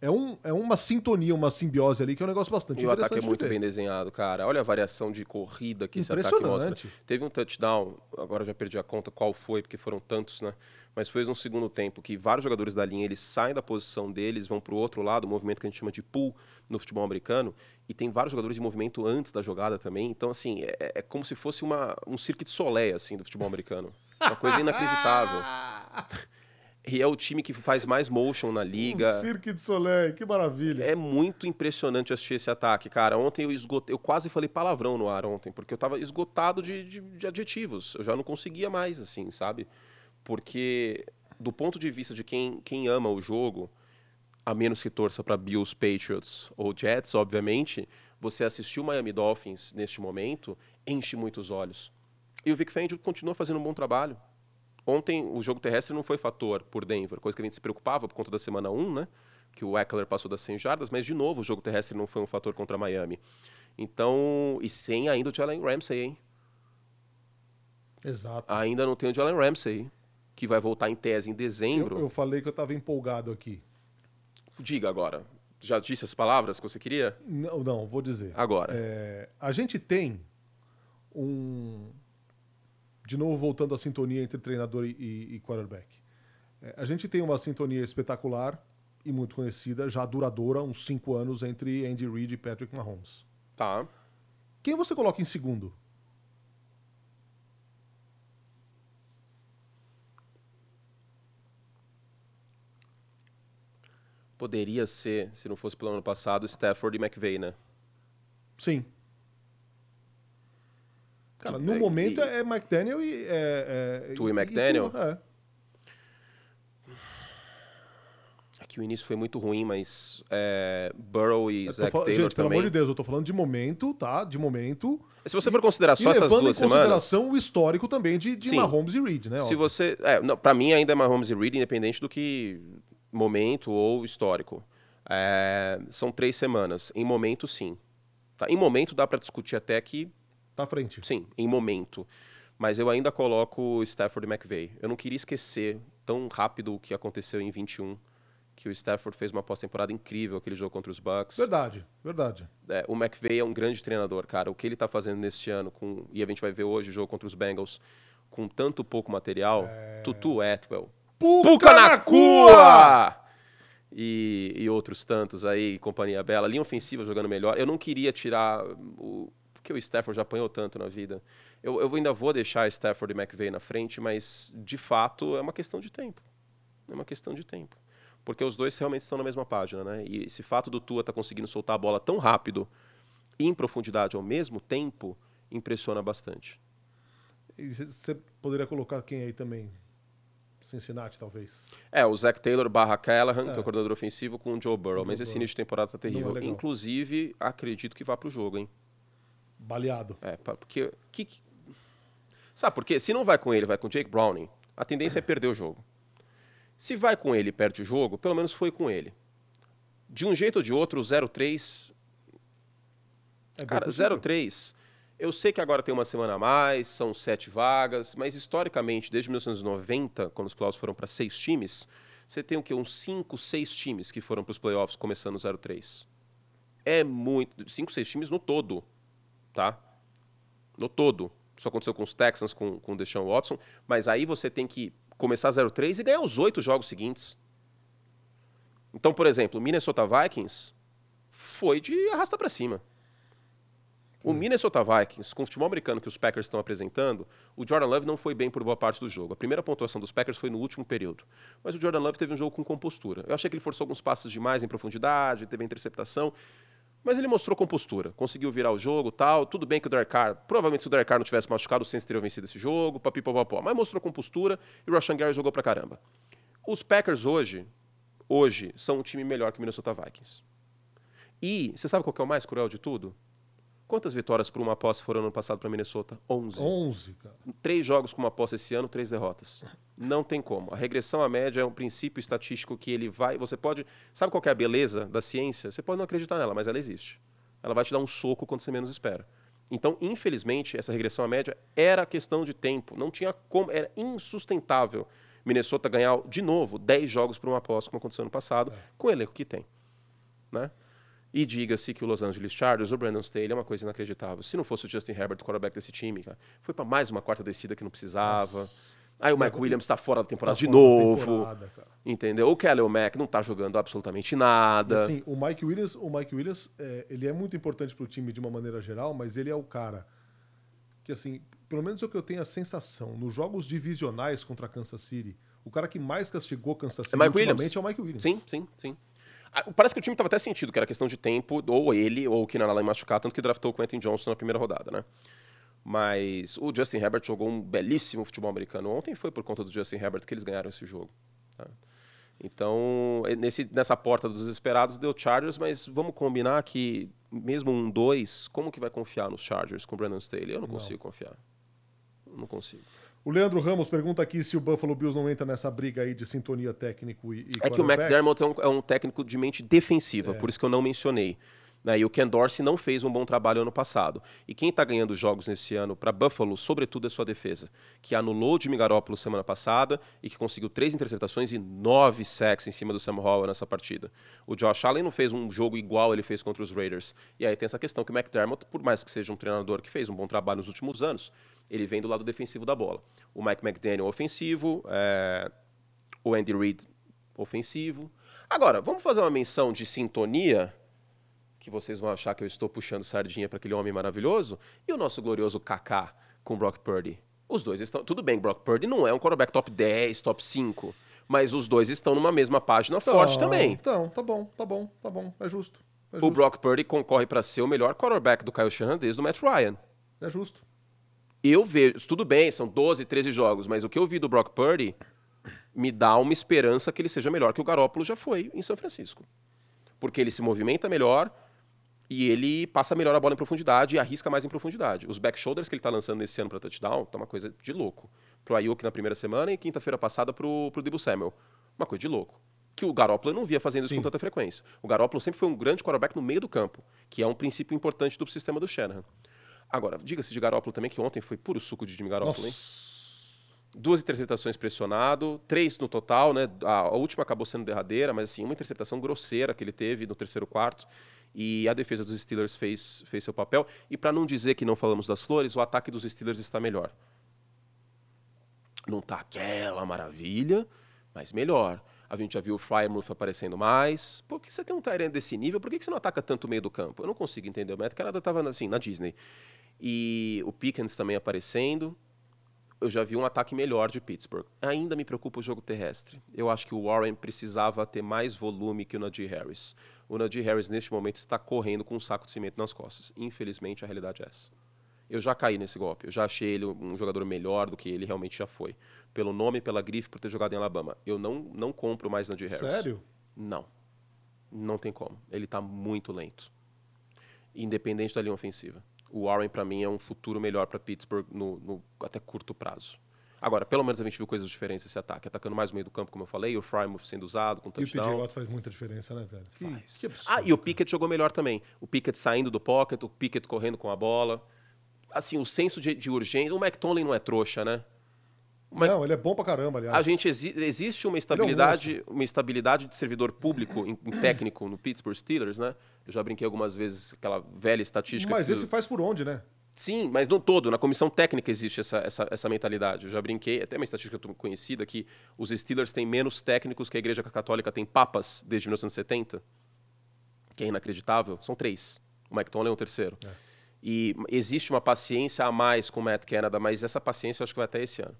É, um, é uma sintonia, uma simbiose ali que é um negócio bastante e interessante. o ataque é muito de bem desenhado, cara. Olha a variação de corrida que esse ataque mostra. Teve um touchdown, agora já perdi a conta qual foi, porque foram tantos, né? mas foi no segundo tempo que vários jogadores da linha eles saem da posição deles, vão para o outro lado, o movimento que a gente chama de pull no futebol americano, e tem vários jogadores em movimento antes da jogada também. Então, assim, é, é como se fosse uma, um cirque de solé, assim, do futebol americano. Uma coisa inacreditável. E é o time que faz mais motion na liga. Um Cirque de Soleil, que maravilha. É muito impressionante assistir esse ataque, cara. Ontem eu esgotei, eu quase falei palavrão no ar ontem, porque eu tava esgotado de, de, de adjetivos. Eu já não conseguia mais, assim, sabe? porque do ponto de vista de quem, quem ama o jogo, a menos que torça para Bills, Patriots ou Jets, obviamente, você assistiu o Miami Dolphins neste momento enche muitos olhos. E o Vic Fangio continua fazendo um bom trabalho. Ontem o jogo terrestre não foi fator por Denver, coisa que a gente se preocupava por conta da semana 1, né? Que o Eckler passou das 100 jardas, mas de novo o jogo terrestre não foi um fator contra Miami. Então, e sem ainda o Jalen Ramsey, hein? Exato. Ainda não tem o Jalen Ramsey que vai voltar em tese em dezembro. Eu, eu falei que eu estava empolgado aqui. Diga agora. Já disse as palavras que você queria? Não, não vou dizer. Agora. É, a gente tem um. De novo, voltando à sintonia entre treinador e, e quarterback. É, a gente tem uma sintonia espetacular e muito conhecida, já duradoura, uns cinco anos, entre Andy Reid e Patrick Mahomes. Tá. Quem você coloca em segundo? poderia ser, se não fosse pelo ano passado, Stafford e McVay, né? Sim. Cara, no é, momento e, é McDaniel e. É, é, tu e McDaniel? E tu, é. que o início foi muito ruim, mas é, Burrow e Zach falando, Taylor gente, também. Pelo amor de Deus, eu tô falando de momento, tá? De momento. Se você for considerar só essas duas semanas... levando em consideração o histórico também de, de Mahomes e Reed, né? Se óbvio. você... É, não, pra mim ainda é Mahomes e Reed, independente do que momento ou histórico. É, são três semanas. Em momento, sim. Tá? Em momento, dá para discutir até que. Tá à frente. Sim, em momento. Mas eu ainda coloco Stafford e McVay. Eu não queria esquecer tão rápido o que aconteceu em 21 que o Stafford fez uma pós-temporada incrível, aquele jogo contra os Bucks. Verdade, verdade. É, o McVay é um grande treinador, cara. O que ele está fazendo neste ano, com, e a gente vai ver hoje o jogo contra os Bengals, com tanto pouco material, é... Tutu Atwell, Puca, na cua! E, e, outros tantos aí, companhia bela. Linha ofensiva jogando melhor. Eu não queria tirar o. Porque o Stafford já apanhou tanto na vida. Eu, eu ainda vou deixar Stafford e McVay na frente, mas de fato é uma questão de tempo. É uma questão de tempo. Porque os dois realmente estão na mesma página, né? E esse fato do Tua estar tá conseguindo soltar a bola tão rápido e em profundidade ao mesmo tempo impressiona bastante. E você poderia colocar quem aí também? Cincinnati, talvez. É, o Zach Taylor barra Callahan, é. que é o coordenador ofensivo, com o Joe Burrow. Mas esse início de temporada tá terrível. É Inclusive, acredito que vá pro jogo, hein? Baleado. É, porque. Que, que... Sabe por quê? Se não vai com ele, vai com o Jake Browning, a tendência é perder o jogo. Se vai com ele e perde o jogo, pelo menos foi com ele. De um jeito ou de outro, o 0-3. É cara, 0-3 eu sei que agora tem uma semana a mais, são sete vagas, mas historicamente, desde 1990, quando os playoffs foram para seis times, você tem o quê? Uns cinco, seis times que foram para os playoffs começando 0-3. é muito. Cinco, seis times no todo, tá? No todo. Isso aconteceu com os Texans, com, com o Deshaun Watson. Mas aí você tem que começar 0-3 e ganhar os oito jogos seguintes. Então, por exemplo, o Minnesota Vikings foi de arrasta para cima. O Minnesota Vikings, com o futebol americano que os Packers estão apresentando, o Jordan Love não foi bem por boa parte do jogo. A primeira pontuação dos Packers foi no último período. Mas o Jordan Love teve um jogo com compostura. Eu achei que ele forçou alguns passos demais em profundidade, teve interceptação. Mas ele mostrou compostura, conseguiu virar o jogo tal. Tudo bem que o Derek Carr, provavelmente se o Derek Carr não tivesse machucado, o Saints teria vencido esse jogo, papipopopó. Mas mostrou compostura e o Rashan Gary jogou pra caramba. Os Packers hoje, hoje, são um time melhor que o Minnesota Vikings. E você sabe qual é o mais cruel de tudo? Quantas vitórias por uma posse foram ano passado para Minnesota? 11. 11, cara. Três jogos com uma posse esse ano, três derrotas. Não tem como. A regressão à média é um princípio estatístico que ele vai. Você pode. Sabe qual é a beleza da ciência? Você pode não acreditar nela, mas ela existe. Ela vai te dar um soco quando você menos espera. Então, infelizmente, essa regressão à média era questão de tempo. Não tinha como. Era insustentável Minnesota ganhar de novo 10 jogos por uma posse, como aconteceu no passado, é. com o elenco que tem. Né? E diga-se que o Los Angeles Chargers, o Brandon Staley, é uma coisa inacreditável. Se não fosse o Justin Herbert, o quarterback desse time, cara, foi para mais uma quarta descida que não precisava. Nossa. Aí o Mike Williams está fora da temporada tá de novo. Temporada, entendeu? O Kelly Mack não está jogando absolutamente nada. Assim, o Mike Williams, o Mike Williams é, ele é muito importante para o time de uma maneira geral, mas ele é o cara que, assim, pelo menos é o que eu tenho a sensação, nos jogos divisionais contra Kansas City, o cara que mais castigou Kansas City é Mike Williams. é o Mike Williams. Sim, sim, sim. Ah, parece que o time estava até sentido que era questão de tempo, ou ele, ou o Keenan Allen machucar, tanto que draftou o Quentin Johnson na primeira rodada, né? Mas o Justin Herbert jogou um belíssimo futebol americano. Ontem foi por conta do Justin Herbert que eles ganharam esse jogo. Tá? Então, nesse, nessa porta dos esperados deu Chargers, mas vamos combinar que mesmo um 2, como que vai confiar nos Chargers com o Brandon Staley? Eu não consigo não. confiar. Não consigo. O Leandro Ramos pergunta aqui se o Buffalo Bills não entra nessa briga aí de sintonia técnico e, e É que o McDermott é um, é um, técnico de mente defensiva, é. por isso que eu não mencionei. Né? E o Ken Dorsey não fez um bom trabalho ano passado. E quem está ganhando jogos nesse ano para Buffalo, sobretudo, é sua defesa, que anulou o Jimmy Garoppolo semana passada e que conseguiu três interceptações e nove sacks em cima do Sam Howell nessa partida. O Josh Allen não fez um jogo igual ele fez contra os Raiders. E aí tem essa questão que o McDermott, por mais que seja um treinador que fez um bom trabalho nos últimos anos, ele vem do lado defensivo da bola. O Mike McDaniel ofensivo, é... o Andy Reid ofensivo. Agora, vamos fazer uma menção de sintonia, que vocês vão achar que eu estou puxando sardinha para aquele homem maravilhoso, e o nosso glorioso Kaká com Brock Purdy. Os dois estão. Tudo bem, Brock Purdy não é um quarterback top 10, top 5. Mas os dois estão numa mesma página então, forte também. Então, tá bom, tá bom, tá bom. É justo. É justo. O Brock Purdy concorre para ser o melhor quarterback do Kyle Shanahan desde o Matt Ryan. É justo eu vejo, tudo bem, são 12, 13 jogos, mas o que eu vi do Brock Purdy me dá uma esperança que ele seja melhor que o Garópolo já foi em São Francisco. Porque ele se movimenta melhor e ele passa melhor a bola em profundidade e arrisca mais em profundidade. Os back shoulders que ele está lançando nesse ano para touchdown tá uma coisa de louco. Pro Ayuk na primeira semana e quinta-feira passada pro, pro Debo Samuel. Uma coisa de louco. Que o Garoppolo não via fazendo Sim. isso com tanta frequência. O Garoppolo sempre foi um grande quarterback no meio do campo, que é um princípio importante do sistema do Shanahan. Agora, diga-se de Garópolo também, que ontem foi puro suco de Jimmy Garópolo, hein? Duas interceptações pressionado, três no total, né? A, a, última acabou sendo derradeira, mas assim, uma interceptação grosseira que ele teve no terceiro quarto. E a defesa dos Steelers fez, fez seu papel. E para não dizer que não falamos das flores, o ataque dos Steelers está melhor. Não tá aquela maravilha, mas melhor. A gente já viu o Frymouth aparecendo mais. Por que você tem um Tyrant desse nível? Por que você não ataca tanto o meio do campo? Eu não consigo entender. O Matt Canada estava assim, na Disney. E o Pickens também aparecendo. Eu já vi um ataque melhor de Pittsburgh. Ainda me preocupa o jogo terrestre. Eu acho que o Warren precisava ter mais volume que o Najee Harris. O Najee Harris, neste momento, está correndo com um saco de cimento nas costas. Infelizmente, a realidade é essa. Eu já caí nesse golpe. Eu já achei ele um jogador melhor do que ele realmente já foi. Pelo nome, pela grife, por ter jogado em Alabama. Eu não, não compro mais Najee Harris. Sério? Não. Não tem como. Ele está muito lento. Independente da linha ofensiva o Warren, para mim, é um futuro melhor para Pittsburgh no, no, até curto prazo. Agora, pelo menos a gente viu coisas diferentes esse ataque. Atacando mais o meio do campo, como eu falei, o Frymouth sendo usado com touchdown. E o TJ Watt faz muita diferença, né, velho? Que, faz. Que absurdo, ah, e o Pickett jogou melhor também. O Pickett saindo do pocket, o Pickett correndo com a bola. Assim, o senso de, de urgência... O McTonley não é trouxa, né? Mas não, ele é bom pra caramba, aliás. A gente exi existe uma estabilidade, é um uma estabilidade de servidor público em, em técnico no Pittsburgh Steelers, né? Eu já brinquei algumas vezes aquela velha estatística. Mas esse faz por onde, né? Sim, mas não todo. Na comissão técnica existe essa, essa, essa mentalidade. Eu já brinquei, até uma estatística conhecida, que os Steelers têm menos técnicos que a Igreja Católica tem papas desde 1970, que é inacreditável. São três. O Mike Tomlin é o terceiro. É. E existe uma paciência a mais com o Matt Canada, mas essa paciência eu acho que vai até esse ano.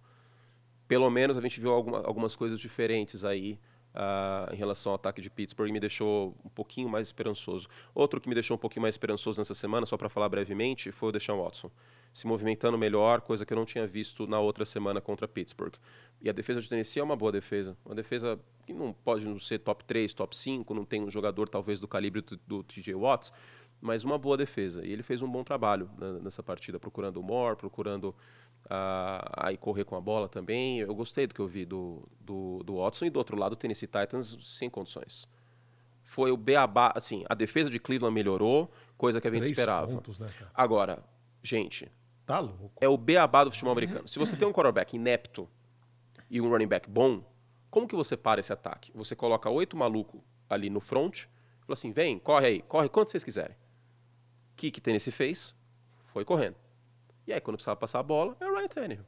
Pelo menos a gente viu alguma, algumas coisas diferentes aí uh, em relação ao ataque de Pittsburgh me deixou um pouquinho mais esperançoso. Outro que me deixou um pouquinho mais esperançoso nessa semana, só para falar brevemente, foi o Deshaun Watson. Se movimentando melhor, coisa que eu não tinha visto na outra semana contra Pittsburgh. E a defesa de Tennessee é uma boa defesa. Uma defesa que não pode não ser top 3, top 5, não tem um jogador talvez do calibre do, TJ Watts, mas uma boa defesa. E ele fez um bom trabalho nessa partida, procurando o Moore, procurando a, a correr com a bola também. Eu gostei do que eu vi do, do, do Watson e do outro lado o Tennessee Titans sem condições. Foi o beabá, assim, a defesa de Cleveland melhorou, coisa que a gente Três esperava. Pontos, né, Agora, gente, tá louco. É o beabá do futebol americano. Se você tem um quarterback inepto e um running back bom, como que você para esse ataque? Você coloca oito malucos ali no front, fala assim, vem, corre aí, corre quanto vocês quiserem. O que que Tennessee fez? Foi correndo. E aí, quando precisava passar a bola, é o Ryan Tannehill.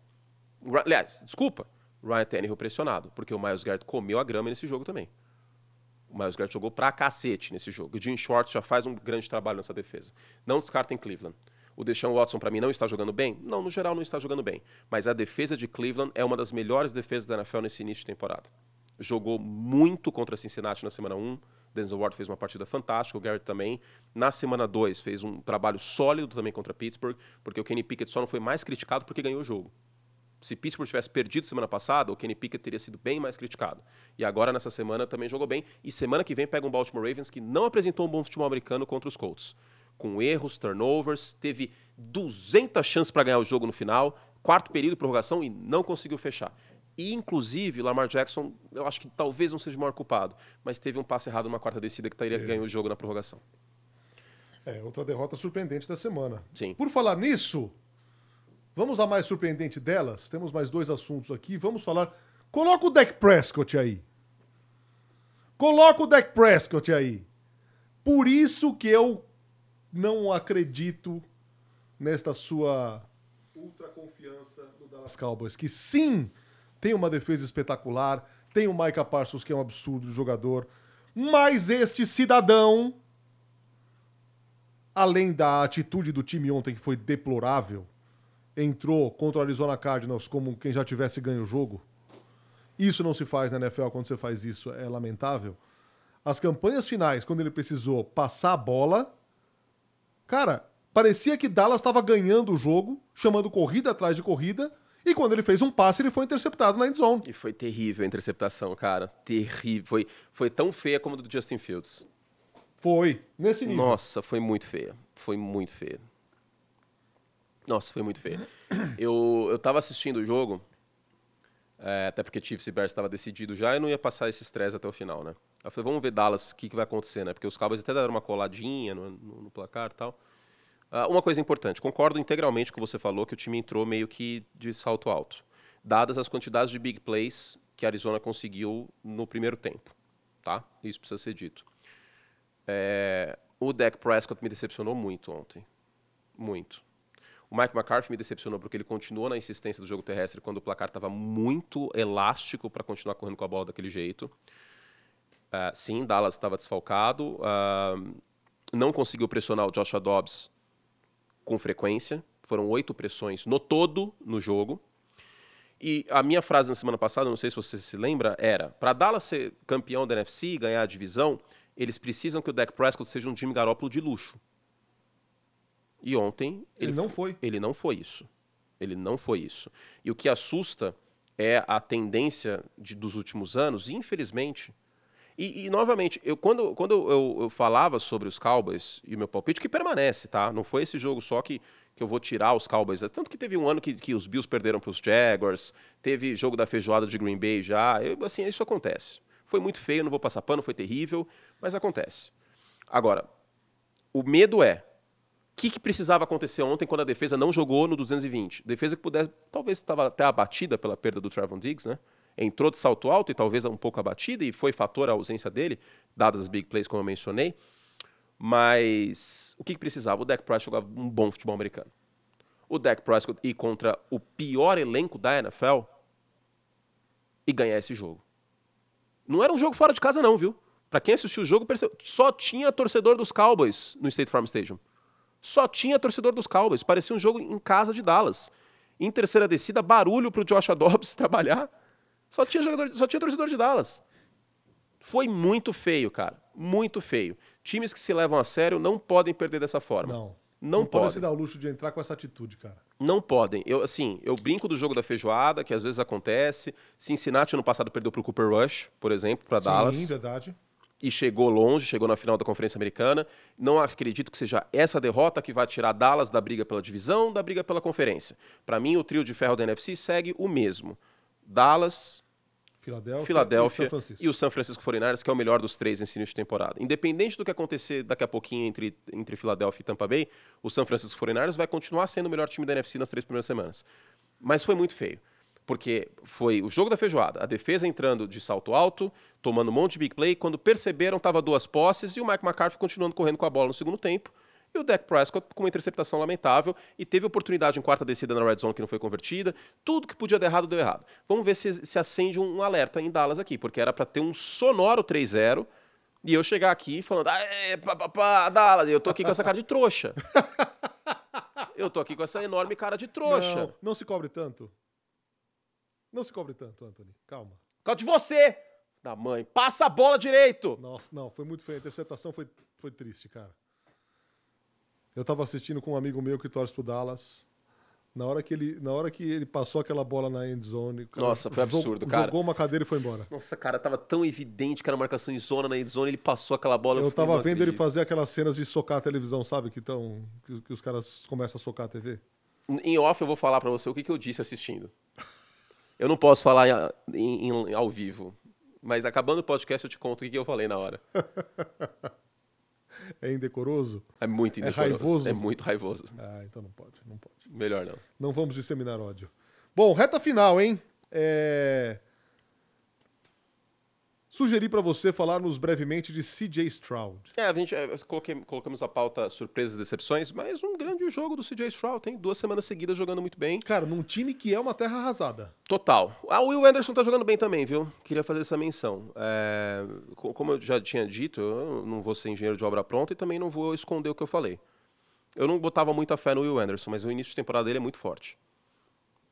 Aliás, desculpa, Ryan Tannehill pressionado, porque o Miles Garrett comeu a grama nesse jogo também. O Miles Garrett jogou pra cacete nesse jogo. O Jim Schwartz já faz um grande trabalho nessa defesa. Não descartem Cleveland. O Deshaun Watson, para mim, não está jogando bem? Não, no geral, não está jogando bem. Mas a defesa de Cleveland é uma das melhores defesas da NFL nesse início de temporada. Jogou muito contra Cincinnati na semana 1 Denzel Ward fez uma partida fantástica, o Garrett também. Na semana 2 fez um trabalho sólido também contra Pittsburgh, porque o Kenny Pickett só não foi mais criticado porque ganhou o jogo. Se Pittsburgh tivesse perdido semana passada, o Kenny Pickett teria sido bem mais criticado. E agora, nessa semana, também jogou bem. E semana que vem pega um Baltimore Ravens que não apresentou um bom futebol americano contra os Colts. Com erros, turnovers, teve 200 chances para ganhar o jogo no final, quarto período, prorrogação e não conseguiu fechar. E, inclusive, Lamar Jackson, eu acho que talvez não seja o maior culpado, mas teve um passe errado numa quarta descida que teria é. ganho o jogo na prorrogação. É, outra derrota surpreendente da semana. Sim. Por falar nisso, vamos à mais surpreendente delas. Temos mais dois assuntos aqui. Vamos falar. Coloca o Deck Prescott aí. Coloca o Deck Prescott aí. Por isso que eu não acredito nesta sua ultra confiança no Dallas Cowboys. Que sim, tem uma defesa espetacular, tem o Micah Parsons, que é um absurdo jogador, mas este cidadão, além da atitude do time ontem, que foi deplorável, entrou contra o Arizona Cardinals como quem já tivesse ganho o jogo. Isso não se faz na NFL quando você faz isso, é lamentável. As campanhas finais, quando ele precisou passar a bola, cara, parecia que Dallas estava ganhando o jogo, chamando corrida atrás de corrida, e quando ele fez um passe, ele foi interceptado na endzone. E foi terrível a interceptação, cara. Terrível. Foi, foi tão feia como a do Justin Fields. Foi, nesse nível. Nossa, foi muito feia. Foi muito feia. Nossa, foi muito feia. Eu, eu tava assistindo o jogo, é, até porque Chiefs e Bears estava decidido já e não ia passar esse estresse até o final, né? Eu falei, vamos ver Dallas, o que, que vai acontecer, né? Porque os Cowboys até deram uma coladinha no, no, no placar e tal. Uh, uma coisa importante, concordo integralmente com o que você falou, que o time entrou meio que de salto alto, dadas as quantidades de big plays que a Arizona conseguiu no primeiro tempo. Tá? Isso precisa ser dito. É, o Dak Prescott me decepcionou muito ontem. Muito. O Mike McCarthy me decepcionou porque ele continuou na insistência do jogo terrestre quando o placar estava muito elástico para continuar correndo com a bola daquele jeito. Uh, sim, Dallas estava desfalcado. Uh, não conseguiu pressionar o Joshua Dobbs com frequência. Foram oito pressões no todo no jogo. E a minha frase na semana passada, não sei se você se lembra, era: para Dallas ser campeão da NFC e ganhar a divisão, eles precisam que o Dak Prescott seja um time Garoppolo de luxo. E ontem ele, ele não foi. Ele não foi isso. Ele não foi isso. E o que assusta é a tendência de, dos últimos anos, infelizmente, e, e, novamente, eu, quando, quando eu, eu, falava sobre os Cowboys e o meu palpite, que permanece, tá? Não foi esse jogo só que, que eu vou tirar os Cowboys. Tanto que teve um ano que, que os Bills perderam para os Jaguars, teve jogo da feijoada de Green Bay já. Eu, assim, isso acontece. Foi muito feio, não vou passar pano, foi terrível, mas acontece. Agora, o medo é, que, que precisava acontecer ontem quando a defesa não jogou no 220? Defesa que pudesse, talvez estava até abatida pela perda do Trevon Diggs, né? Entrou de salto alto e talvez um pouco abatida, e foi fator a ausência dele, dadas as big plays, como eu mencionei. Mas o que, que precisava? O Dak Prescott jogava um bom futebol americano. O Dak Prescott ir contra o pior elenco da NFL e ganhar esse jogo. Não era um jogo fora de casa, não, viu? Para quem assistiu o jogo, só tinha torcedor dos Cowboys no State Farm Stadium. Só tinha torcedor dos Cowboys. Parecia um jogo em casa de Dallas. Em terceira descida, barulho pro Josh Dobbs trabalhar. Só tinha, jogador, só tinha torcedor de Dallas. Foi muito feio, cara. Muito feio. Times que se levam a sério não podem perder dessa forma. Não. Não, não podem. se dar o luxo de entrar com essa atitude, cara. Não podem. Eu, assim, eu brinco do jogo da feijoada, que às vezes acontece. Cincinnati ano passado perdeu pro Cooper Rush, por exemplo, para Dallas. Sim, verdade. E chegou longe, chegou na final da Conferência Americana. Não acredito que seja essa derrota que vai tirar Dallas da briga pela divisão, da briga pela conferência. Para mim, o trio de ferro da NFC segue o mesmo. Dallas, Filadélfia, Filadélfia e, e, o San Francisco 49ers, que é o melhor dos três nesse início de temporada. Independente do que acontecer daqui a pouquinho entre, entre Filadélfia e Tampa Bay, o San Francisco 49ers vai continuar sendo o melhor time da NFC nas três primeiras semanas. Mas foi muito feio. Porque foi o jogo da feijoada, a defesa entrando de salto alto, tomando um monte de big play, quando perceberam estava duas posses e o Mike McCarthy continuando correndo com a bola no segundo tempo. E o Dak Prescott com uma interceptação lamentável e teve oportunidade em quarta descida na red zone que não foi convertida. Tudo que podia dar errado deu errado. Vamos ver se, se acende um alerta em Dallas aqui, porque era para ter um sonoro 3-0 e eu chegar aqui falando, pá, pá, pá, Dallas, eu tô aqui com essa cara de trouxa. eu tô aqui com essa enorme cara de trouxa. Não, não se cobre tanto. Não se cobre tanto, Anthony. Calma. Calma de você! Da mãe. Passa a bola direito! Nossa, não, foi muito feio. A interceptação foi, foi triste, cara. Eu tava assistindo com um amigo meu que torce pro Dallas. Na hora que ele, na hora que ele passou aquela bola na end zone. Nossa, foi absurdo, jogou, cara. Jogou uma cadeira e foi embora. Nossa, cara, tava tão evidente que era marcação em zona na end zone, ele passou aquela bola. Eu, tava vendo ele fazer aquelas cenas de socar a televisão, sabe? Que, tão, que, que os caras começam a socar a TV. Em off eu vou falar para você o que, que eu disse assistindo. Eu não posso falar em, em, ao vivo, mas acabando o podcast eu te conto o que, que eu falei na hora. É indecoroso? É muito é indecoroso. É raivoso? É muito raivoso. Ah, então não pode, não pode. Melhor não. Não vamos disseminar ódio. Bom, reta final, hein? É sugeri para você falarmos brevemente de CJ Stroud. É, a gente é, coloquei, colocamos a pauta surpresas e decepções, mas um grande jogo do CJ Stroud, tem duas semanas seguidas jogando muito bem. Cara, num time que é uma terra arrasada. Total. Ah, o Will Anderson tá jogando bem também, viu? Queria fazer essa menção. É, como eu já tinha dito, eu não vou ser engenheiro de obra pronta e também não vou esconder o que eu falei. Eu não botava muita fé no Will Anderson, mas o início de temporada dele é muito forte.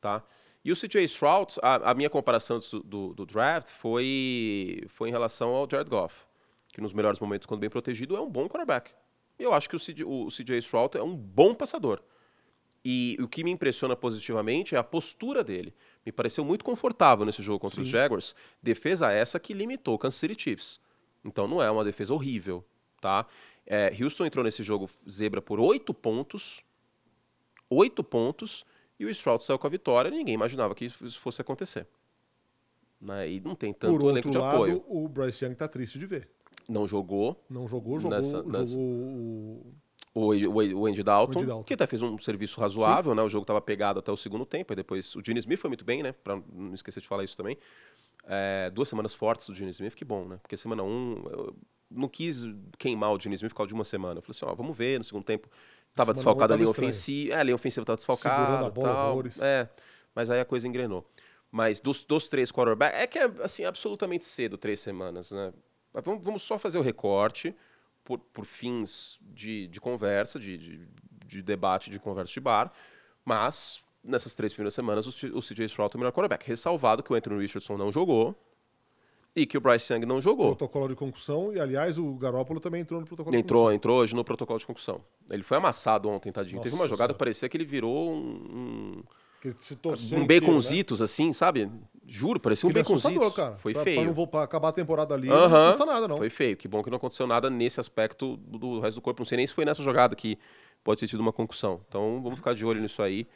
Tá? E o CJ Stroud, a, a minha comparação do, do, do, draft foi, foi em relação ao Jared Goff, que nos melhores momentos, quando bem protegido, é um bom quarterback. Eu acho que o CJ, o CJ Stroud é um bom passador. E o que me impressiona positivamente é a postura dele. Me pareceu muito confortável nesse jogo contra Sim. os Jaguars. Defesa essa que limitou o Kansas City Chiefs. Então não é uma defesa horrível, tá? É, Houston entrou nesse jogo zebra por oito pontos. Oito pontos e o Stroud saiu com a vitória, ninguém imaginava que isso fosse acontecer. Né? E não tem tanto Por elenco de lado, apoio. O Bryce Young tá triste de ver. Não jogou. Não jogou, jogou, nessa, jogou nessa... o... O, o, o Andy Dalton, Dalton, que até fez um serviço razoável, Sim. né? O jogo estava pegado até o segundo tempo, e depois o Gene Smith foi muito bem, né? Pra não esquecer de falar isso também. É, duas semanas fortes do Gene Smith, que bom, né? Porque semana um, eu não quis queimar o Gene Smith por causa de uma semana. Eu falei assim, ó, vamos ver no segundo tempo Tava desfalcada a linha ofensiva. É, a linha ofensiva tava desfalcada. Segurando a bola, tal. É, mas aí a coisa engrenou. Mas dos, dos três quarterbacks, é que é assim, absolutamente cedo, três semanas, né? Vamos, vamos só fazer o recorte por, por fins de, de conversa, de, de, de, debate, de conversa de bar. Mas nessas três primeiras semanas, o, o CJ Stroud é o melhor quarterback. Ressalvado que o Anthony Richardson não jogou, e que o Bryce Young não jogou. Protocolo de concussão, e aliás, o Garópolo também entrou no protocolo entrou, de concussão. Entrou, hoje no protocolo de concussão. Ele foi amassado ontem, tadinho. Nossa Teve uma jogada que parecia que ele virou um. Que se torceu um baconzitos, né? assim, sabe? Juro, parecia um é baconzitos. cara. Foi pra, feio. Pra, não vou, pra acabar a temporada ali, uh -huh. não custa nada, não. Foi feio. Que bom que não aconteceu nada nesse aspecto do resto do corpo. Não sei nem se foi nessa jogada que pode ter tido uma concussão. Então vamos ficar de olho nisso aí.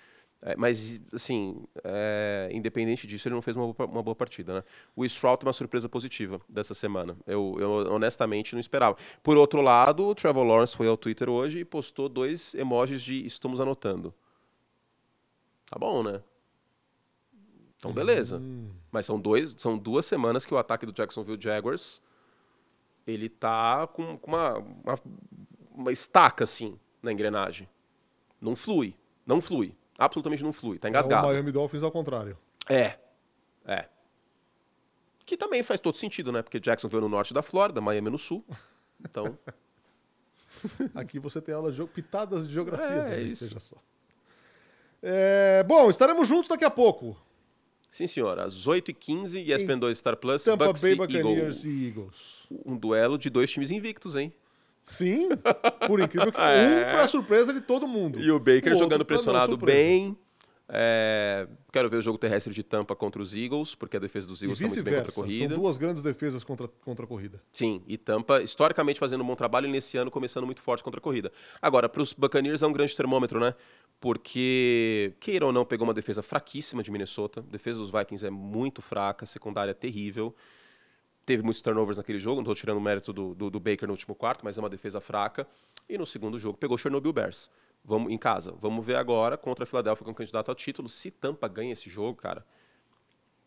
É, mas, assim, é, independente disso, ele não fez uma, uma, boa partida, né? O Stroud é uma surpresa positiva dessa semana. Eu, eu, honestamente não esperava. Por outro lado, o Trevor Lawrence foi ao Twitter hoje e postou dois emojis de estamos anotando. Tá bom, né? Então, beleza. Hum. Mas são, dois, são duas semanas que o ataque do Jacksonville Jaguars ele tá com, com uma, uma, uma estaca, assim, na engrenagem. Não flui. Não flui. Absolutamente não flui, tá engasgado. É o Miami Dolphins ao contrário. É. É. Que também faz todo sentido, né? Porque Jackson veio no norte da Flórida, Miami no sul. Então. Aqui você tem aula de pitadas de geografia, é, também, isso. seja só. É, bom, estaremos juntos daqui a pouco. Sim, senhor. Às 8h15, ESPN 2 Star Plus, Tampa Bucks Bay Buccaneers e Eagles. Um duelo de dois times invictos, hein? Sim, por incrível que é. um para surpresa de todo mundo. E o Baker o jogando pressionado bem. É... Quero ver o jogo terrestre de Tampa contra os Eagles, porque a defesa dos Eagles está muito bem contra a corrida. São duas grandes defesas contra, contra a corrida. Sim, e Tampa, historicamente, fazendo um bom trabalho e nesse ano começando muito forte contra a corrida. Agora, para os Buccaneers é um grande termômetro, né? Porque, queira ou não, pegou uma defesa fraquíssima de Minnesota. A defesa dos Vikings é muito fraca, secundária é terrível teve muitos turnovers naquele jogo, não estou tirando o mérito do, do, do, Baker no último quarto, mas é uma defesa fraca. E no segundo jogo pegou o Chernobyl Bears. Vamos em casa. Vamos ver agora contra a Philadelphia como candidato ao título. Se Tampa ganha esse jogo, cara.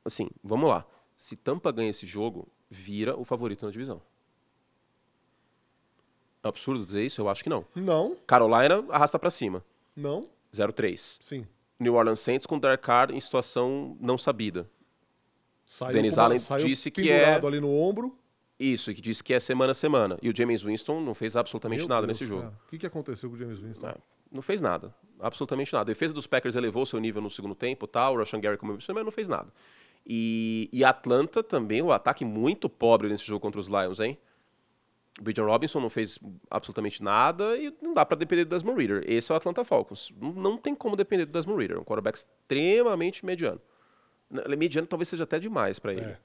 Assim, vamos lá. Se Tampa ganha esse jogo, vira o favorito na divisão. É absurdo dizer isso? Eu acho que não. Não. Carolina arrasta para cima. Não. 0-3. Sim. New Orleans Saints com Derek Carr em situação não sabida. Saiu Dennis Allen disse que é ali no ombro. Isso, que disse que é semana a semana. E o James Winston não fez absolutamente Meu nada Deus, nesse jogo. O que, que aconteceu com o James Winston? Não, não fez nada. Absolutamente nada. A defesa dos Packers elevou seu nível no segundo tempo, tal. O Rashan Gary como mas não fez nada. E, e Atlanta também, o ataque muito pobre nesse jogo contra os Lions, hein? O Bijan Robinson não fez absolutamente nada e não dá para depender do Desmond Reader. Esse é o Atlanta Falcons. Não, não tem como depender do Desmond Reader. Um quarterback extremamente mediano. Mediano talvez seja até demais para ele. É.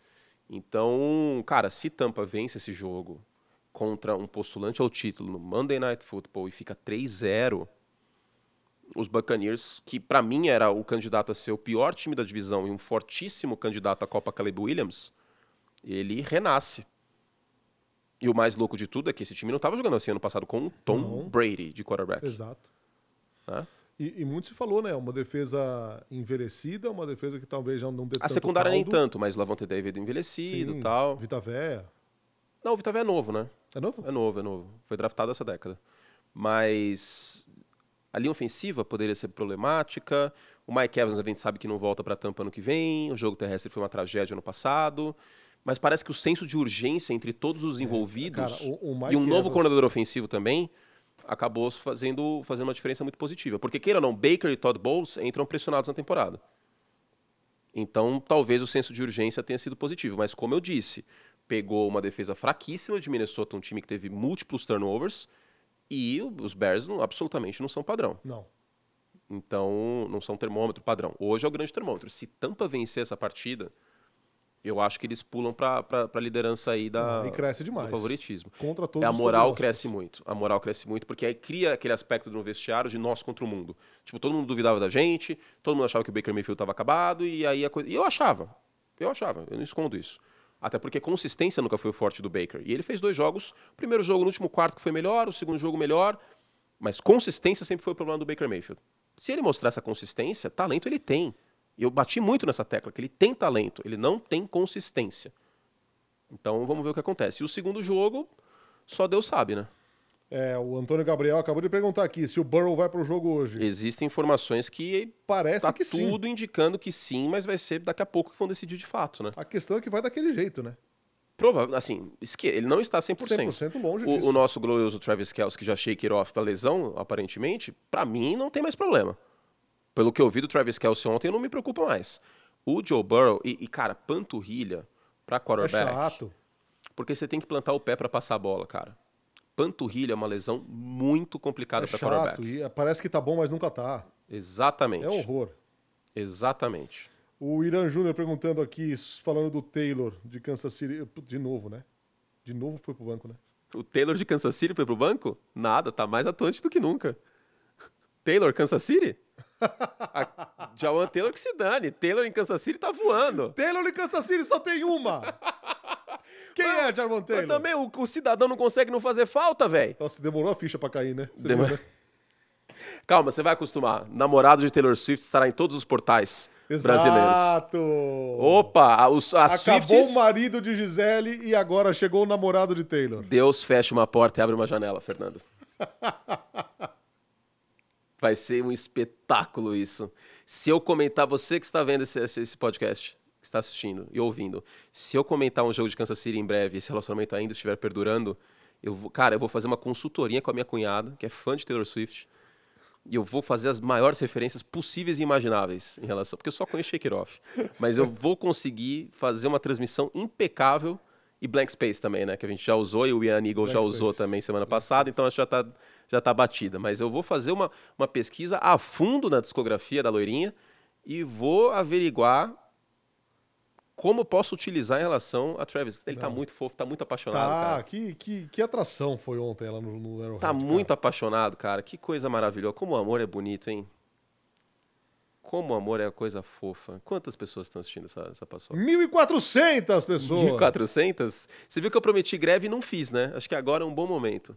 Então, cara, se Tampa vence esse jogo contra um postulante ao título no Monday Night Football e fica 3-0, os Buccaneers, que para mim era o candidato a ser o pior time da divisão e um fortíssimo candidato à Copa Caleb Williams, ele renasce. E o mais louco de tudo é que esse time não estava jogando assim ano passado com o Tom não. Brady de quarterback. Exato. Né? E, e, muito se falou, né? Uma defesa envelhecida, uma defesa que talvez já não dê A secundária caldo. nem tanto, mas Lavonte David envelhecido e tal. Vita Véia. Não, o Vita Véia é novo, né? É novo? É novo, é novo. Foi draftado essa década. Mas a linha ofensiva poderia ser problemática. O Mike Evans a gente sabe que não volta para Tampa ano que vem. O jogo terrestre foi uma tragédia no passado. Mas parece que o senso de urgência entre todos os envolvidos é, cara, o, o e um novo Evans... coordenador ofensivo também acabou fazendo, fazendo uma diferença muito positiva. Porque, queira ou não, Baker e Todd Bowles entram pressionados na temporada. Então, talvez o senso de urgência tenha sido positivo. Mas, como eu disse, pegou uma defesa fraquíssima de Minnesota, um time que teve múltiplos turnovers, e os Bears não, absolutamente não são padrão. Não. Então, não são termômetro padrão. Hoje é o grande termômetro. Se Tampa vencer essa partida, eu acho que eles pulam para a liderança aí da, e cresce demais. do favoritismo. Contra todos é, a moral cresce muito. A moral cresce muito, porque aí cria aquele aspecto do vestiário de nós contra o mundo. Tipo, todo mundo duvidava da gente, todo mundo achava que o Baker Mayfield estava acabado, e aí a coisa. E eu achava. Eu achava, eu não escondo isso. Até porque consistência nunca foi o forte do Baker. E ele fez dois jogos. O primeiro jogo no último quarto que foi melhor, o segundo jogo melhor. Mas consistência sempre foi o problema do Baker Mayfield. Se ele mostrar essa consistência, talento ele tem. E eu bati muito nessa tecla, que ele tem talento, ele não tem consistência. Então vamos ver o que acontece. E o segundo jogo, só Deus sabe, né? É, o Antônio Gabriel acabou de perguntar aqui se o Burrow vai para o jogo hoje. Existem informações que parece tá que tudo sim. indicando que sim, mas vai ser daqui a pouco que vão decidir de fato, né? A questão é que vai daquele jeito, né? Provável, assim, ele não está 100%. 100% longe o, o nosso glorioso Travis Kelce, que já shake it off da lesão, aparentemente, para mim não tem mais problema. Pelo que eu vi do Travis Kelce ontem, eu não me preocupo mais. O Joe Burrow, e, e cara, panturrilha pra quarterback. É chato. Porque você tem que plantar o pé para passar a bola, cara. Panturrilha é uma lesão muito complicada é para quarterback. E parece que tá bom, mas nunca tá. Exatamente. É horror. Exatamente. O Irã Júnior perguntando aqui, falando do Taylor de Kansas City. De novo, né? De novo foi pro banco, né? O Taylor de Kansas City foi pro banco? Nada, tá mais atuante do que nunca. Taylor, Kansas City? Jawan Taylor que se dane. Taylor em Kansas City tá voando. Taylor em Kansas City só tem uma. Quem é Jarvan Taylor? Mas também o, o cidadão não consegue não fazer falta, velho. Nossa, demorou a ficha pra cair, né? Viu, né? Calma, você vai acostumar. Namorado de Taylor Swift estará em todos os portais brasileiros. Exato. Opa, a, os, as Acabou Swifts... o marido de Gisele e agora chegou o namorado de Taylor. Deus fecha uma porta e abre uma janela, Fernando. Vai ser um espetáculo isso. Se eu comentar, você que está vendo esse, esse- podcast, que está assistindo e ouvindo, se eu comentar um jogo de Kansas City em breve e esse relacionamento ainda estiver perdurando, eu vou, cara, eu vou fazer uma consultoria com a minha cunhada, que é fã de Taylor Swift, e eu vou fazer as maiores referências possíveis e imagináveis em relação, porque eu só conheço Shake It Off, mas eu vou conseguir fazer uma transmissão impecável e Blank Space também, né, que a gente já usou e o Ian Eagle já Blank usou Space. também semana passada, então acho que já tá, já tá batida. Mas eu vou fazer uma, uma pesquisa a fundo na discografia da loirinha e vou averiguar como posso utilizar em relação a Travis. Ele tá muito fofo, tá muito apaixonado, Tá, cara. que, que, que atração foi ontem ela no, no Arrowhead, Tá cara. muito apaixonado, cara. Que coisa maravilhosa. Como o amor é bonito, hein? Como o amor é coisa fofa. Quantas pessoas estão assistindo essa, essa paçoca? 1.400 pessoas. 1.400? Você viu que eu prometi greve e não fiz, né? Acho que agora é um bom momento.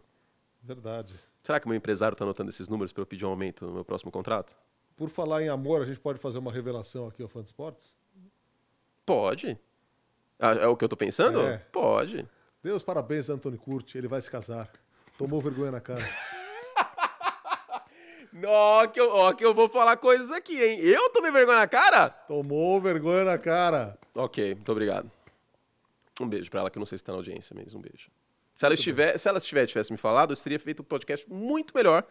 Verdade. Será que meu empresário tá anotando esses números para eu pedir um aumento no meu próximo contrato? Por falar em amor, a gente pode fazer uma revelação aqui ao Fã de Esportes? Pode. Ah, é o que eu tô pensando? É. Pode. Deus, parabéns, Anthony Curti. Ele vai se casar. Tomou vergonha na cara. Ó que, eu, ó, que eu vou falar coisas aqui, hein? Eu tomei vergonha na cara? Tomou vergonha na cara. Ok, muito obrigado. Um beijo pra ela, que eu não sei se tá na audiência mesmo. Um beijo. Se ela, estiver, se ela estiver, tivesse me falado, eu teria feito um podcast muito melhor,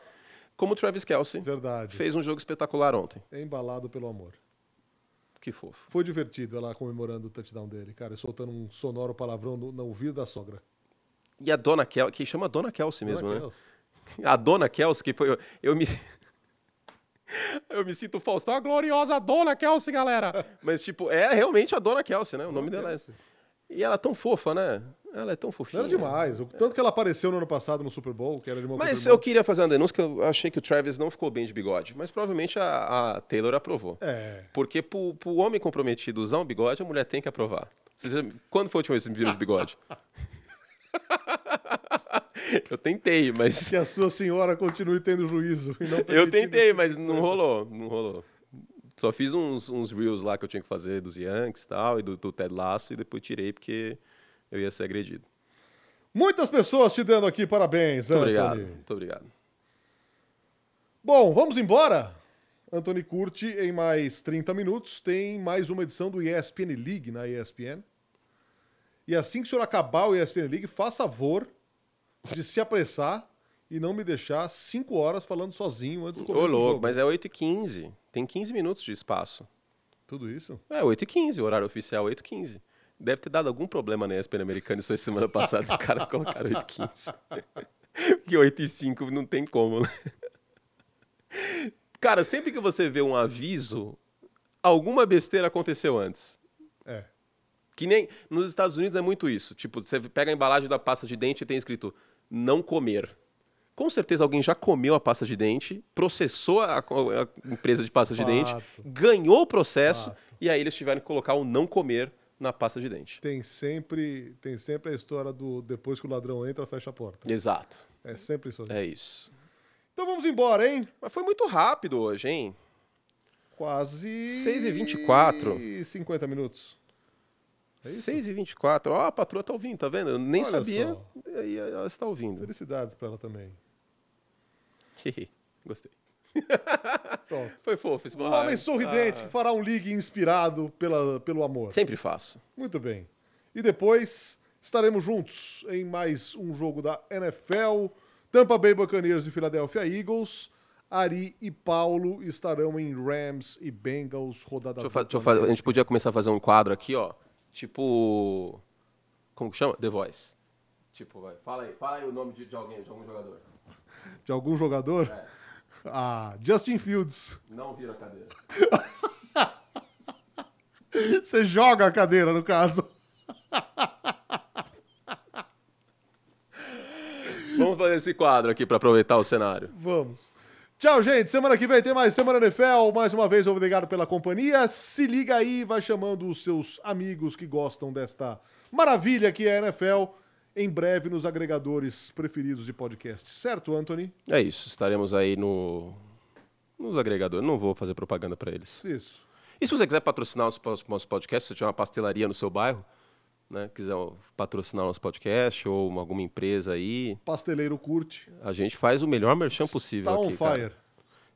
como o Travis Kelsey Verdade. fez um jogo espetacular ontem. Embalado pelo amor. Que fofo. Foi divertido ela comemorando o touchdown dele, cara, soltando um sonoro palavrão no, no ouvido da sogra. E a Dona Kelsey, que chama Dona Kelsey mesmo, Dona né? Kelsey. A Dona Kelsey, que foi, eu, eu me... Eu me sinto Faustão, a gloriosa Dona Kelsey, galera. Mas, tipo, é realmente a Dona Kelsey, né? O nome dela é... E ela é tão fofa, né? Ela é tão fofinha. Não era demais. O tanto que ela apareceu no ano passado no Super Bowl, que era de uma Mas eu queria fazer uma denúncia que eu achei que o Travis não ficou bem de bigode. Mas provavelmente a, a Taylor aprovou. É. Porque pro, pro homem comprometido usar um bigode, a mulher tem que aprovar. Já- quando foi a última vez que você me viram de bigode? eu tentei, mas. Que a sua senhora continue tendo juízo. e não Eu tentei, mas não rolou. Não rolou. Só fiz uns, uns reels lá que eu tinha que fazer dos Yankees e tal, e do, do Ted Lasso, e depois tirei porque eu ia ser agredido. Muitas pessoas te dando aqui parabéns, Muito Anthony. obrigado. Muito obrigado. Bom, vamos embora. Anthony Curti, em mais 30 minutos, tem mais uma edição do ESPN League na ESPN. E assim que o senhor acabar o ESPN League, faça favor de se apressar e não me deixar 5 horas falando sozinho antes do começo Ô, do louco, jogo. mas é 8h15. Tem 15 minutos de espaço. Tudo isso? É, 8h15, o horário oficial é 8h15. Deve ter dado algum problema na ESPN americana isso aí semana passada, os caras colocaram 8h15. Porque 8h05 não tem como, né? Cara, sempre que você vê um aviso, alguma besteira aconteceu antes. É. Que nem nos Estados Unidos é muito isso. Tipo, você pega a embalagem da pasta de dente e tem escrito não comer. Com certeza alguém já comeu a pasta de dente, processou a, a empresa de pasta de dente, Fato. ganhou o processo Fato. e aí eles tiveram que colocar o não comer na pasta de dente. Tem sempre, tem sempre a história do depois que o ladrão entra, fecha a porta. Exato. É sempre isso. É isso. Então vamos embora, hein? Mas foi muito rápido hoje, hein? Quase. 6 e 24. e 50 minutos. É isso? 6 e 24 Ó, a patroa tá ouvindo, tá vendo? Eu nem Olha sabia. só. E ela está ouvindo. Felicidades pra ela também. Gostei. Pronto. Foi fofo esse Um homem sorridente que fará um ligue inspirado pela, pelo amor. Sempre faço. Muito bem. E depois estaremos juntos em mais um jogo da NFL. Tampa Bay Buccaneers e Philadelphia Eagles. Ari e Paulo estarão em Rams e Bengals rodada Deixa eu, fa- deixa eu fazer- a gente podia começar a fazer um quadro aqui, ó. Tipo. Como que chama? The Voice. Tipo, vai. Fala aí, fala aí o nome de, de alguém, de algum jogador. de algum jogador. É. Ah, Justin Fields. Não vira a cadeira. Você joga a cadeira, no caso. Vamos fazer esse quadro aqui pra aproveitar o cenário. Vamos. Tchau, gente. Semana que vem tem mais Semana NFL. Mais uma vez, obrigado pela companhia. Se liga aí, vai chamando os seus amigos que gostam desta maravilha que é a NFL. Em breve nos agregadores preferidos de podcast. Certo, Anthony? É isso. Estaremos aí no nos agregadores. Não vou fazer propaganda para eles. Isso. E se você quiser patrocinar os nossos podcasts, se você tiver uma pastelaria no seu bairro, né, quiser patrocinar nosso podcast ou alguma empresa aí. Pasteleiro curte. A gente faz o melhor merchan possível. Tá aqui, on fire. Cara.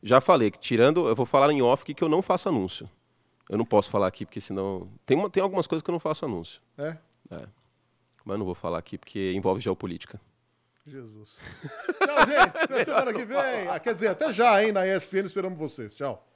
Já falei que tirando, eu vou falar em off que eu não faço anúncio. Eu não posso falar aqui porque senão tem, uma, tem algumas coisas que eu não faço anúncio. É? É. Mas não vou falar aqui porque envolve geopolítica. Jesus. Tchau, gente. Até semana que vem. Ah, quer dizer, até já, hein? Na ESPN esperamos vocês. Tchau.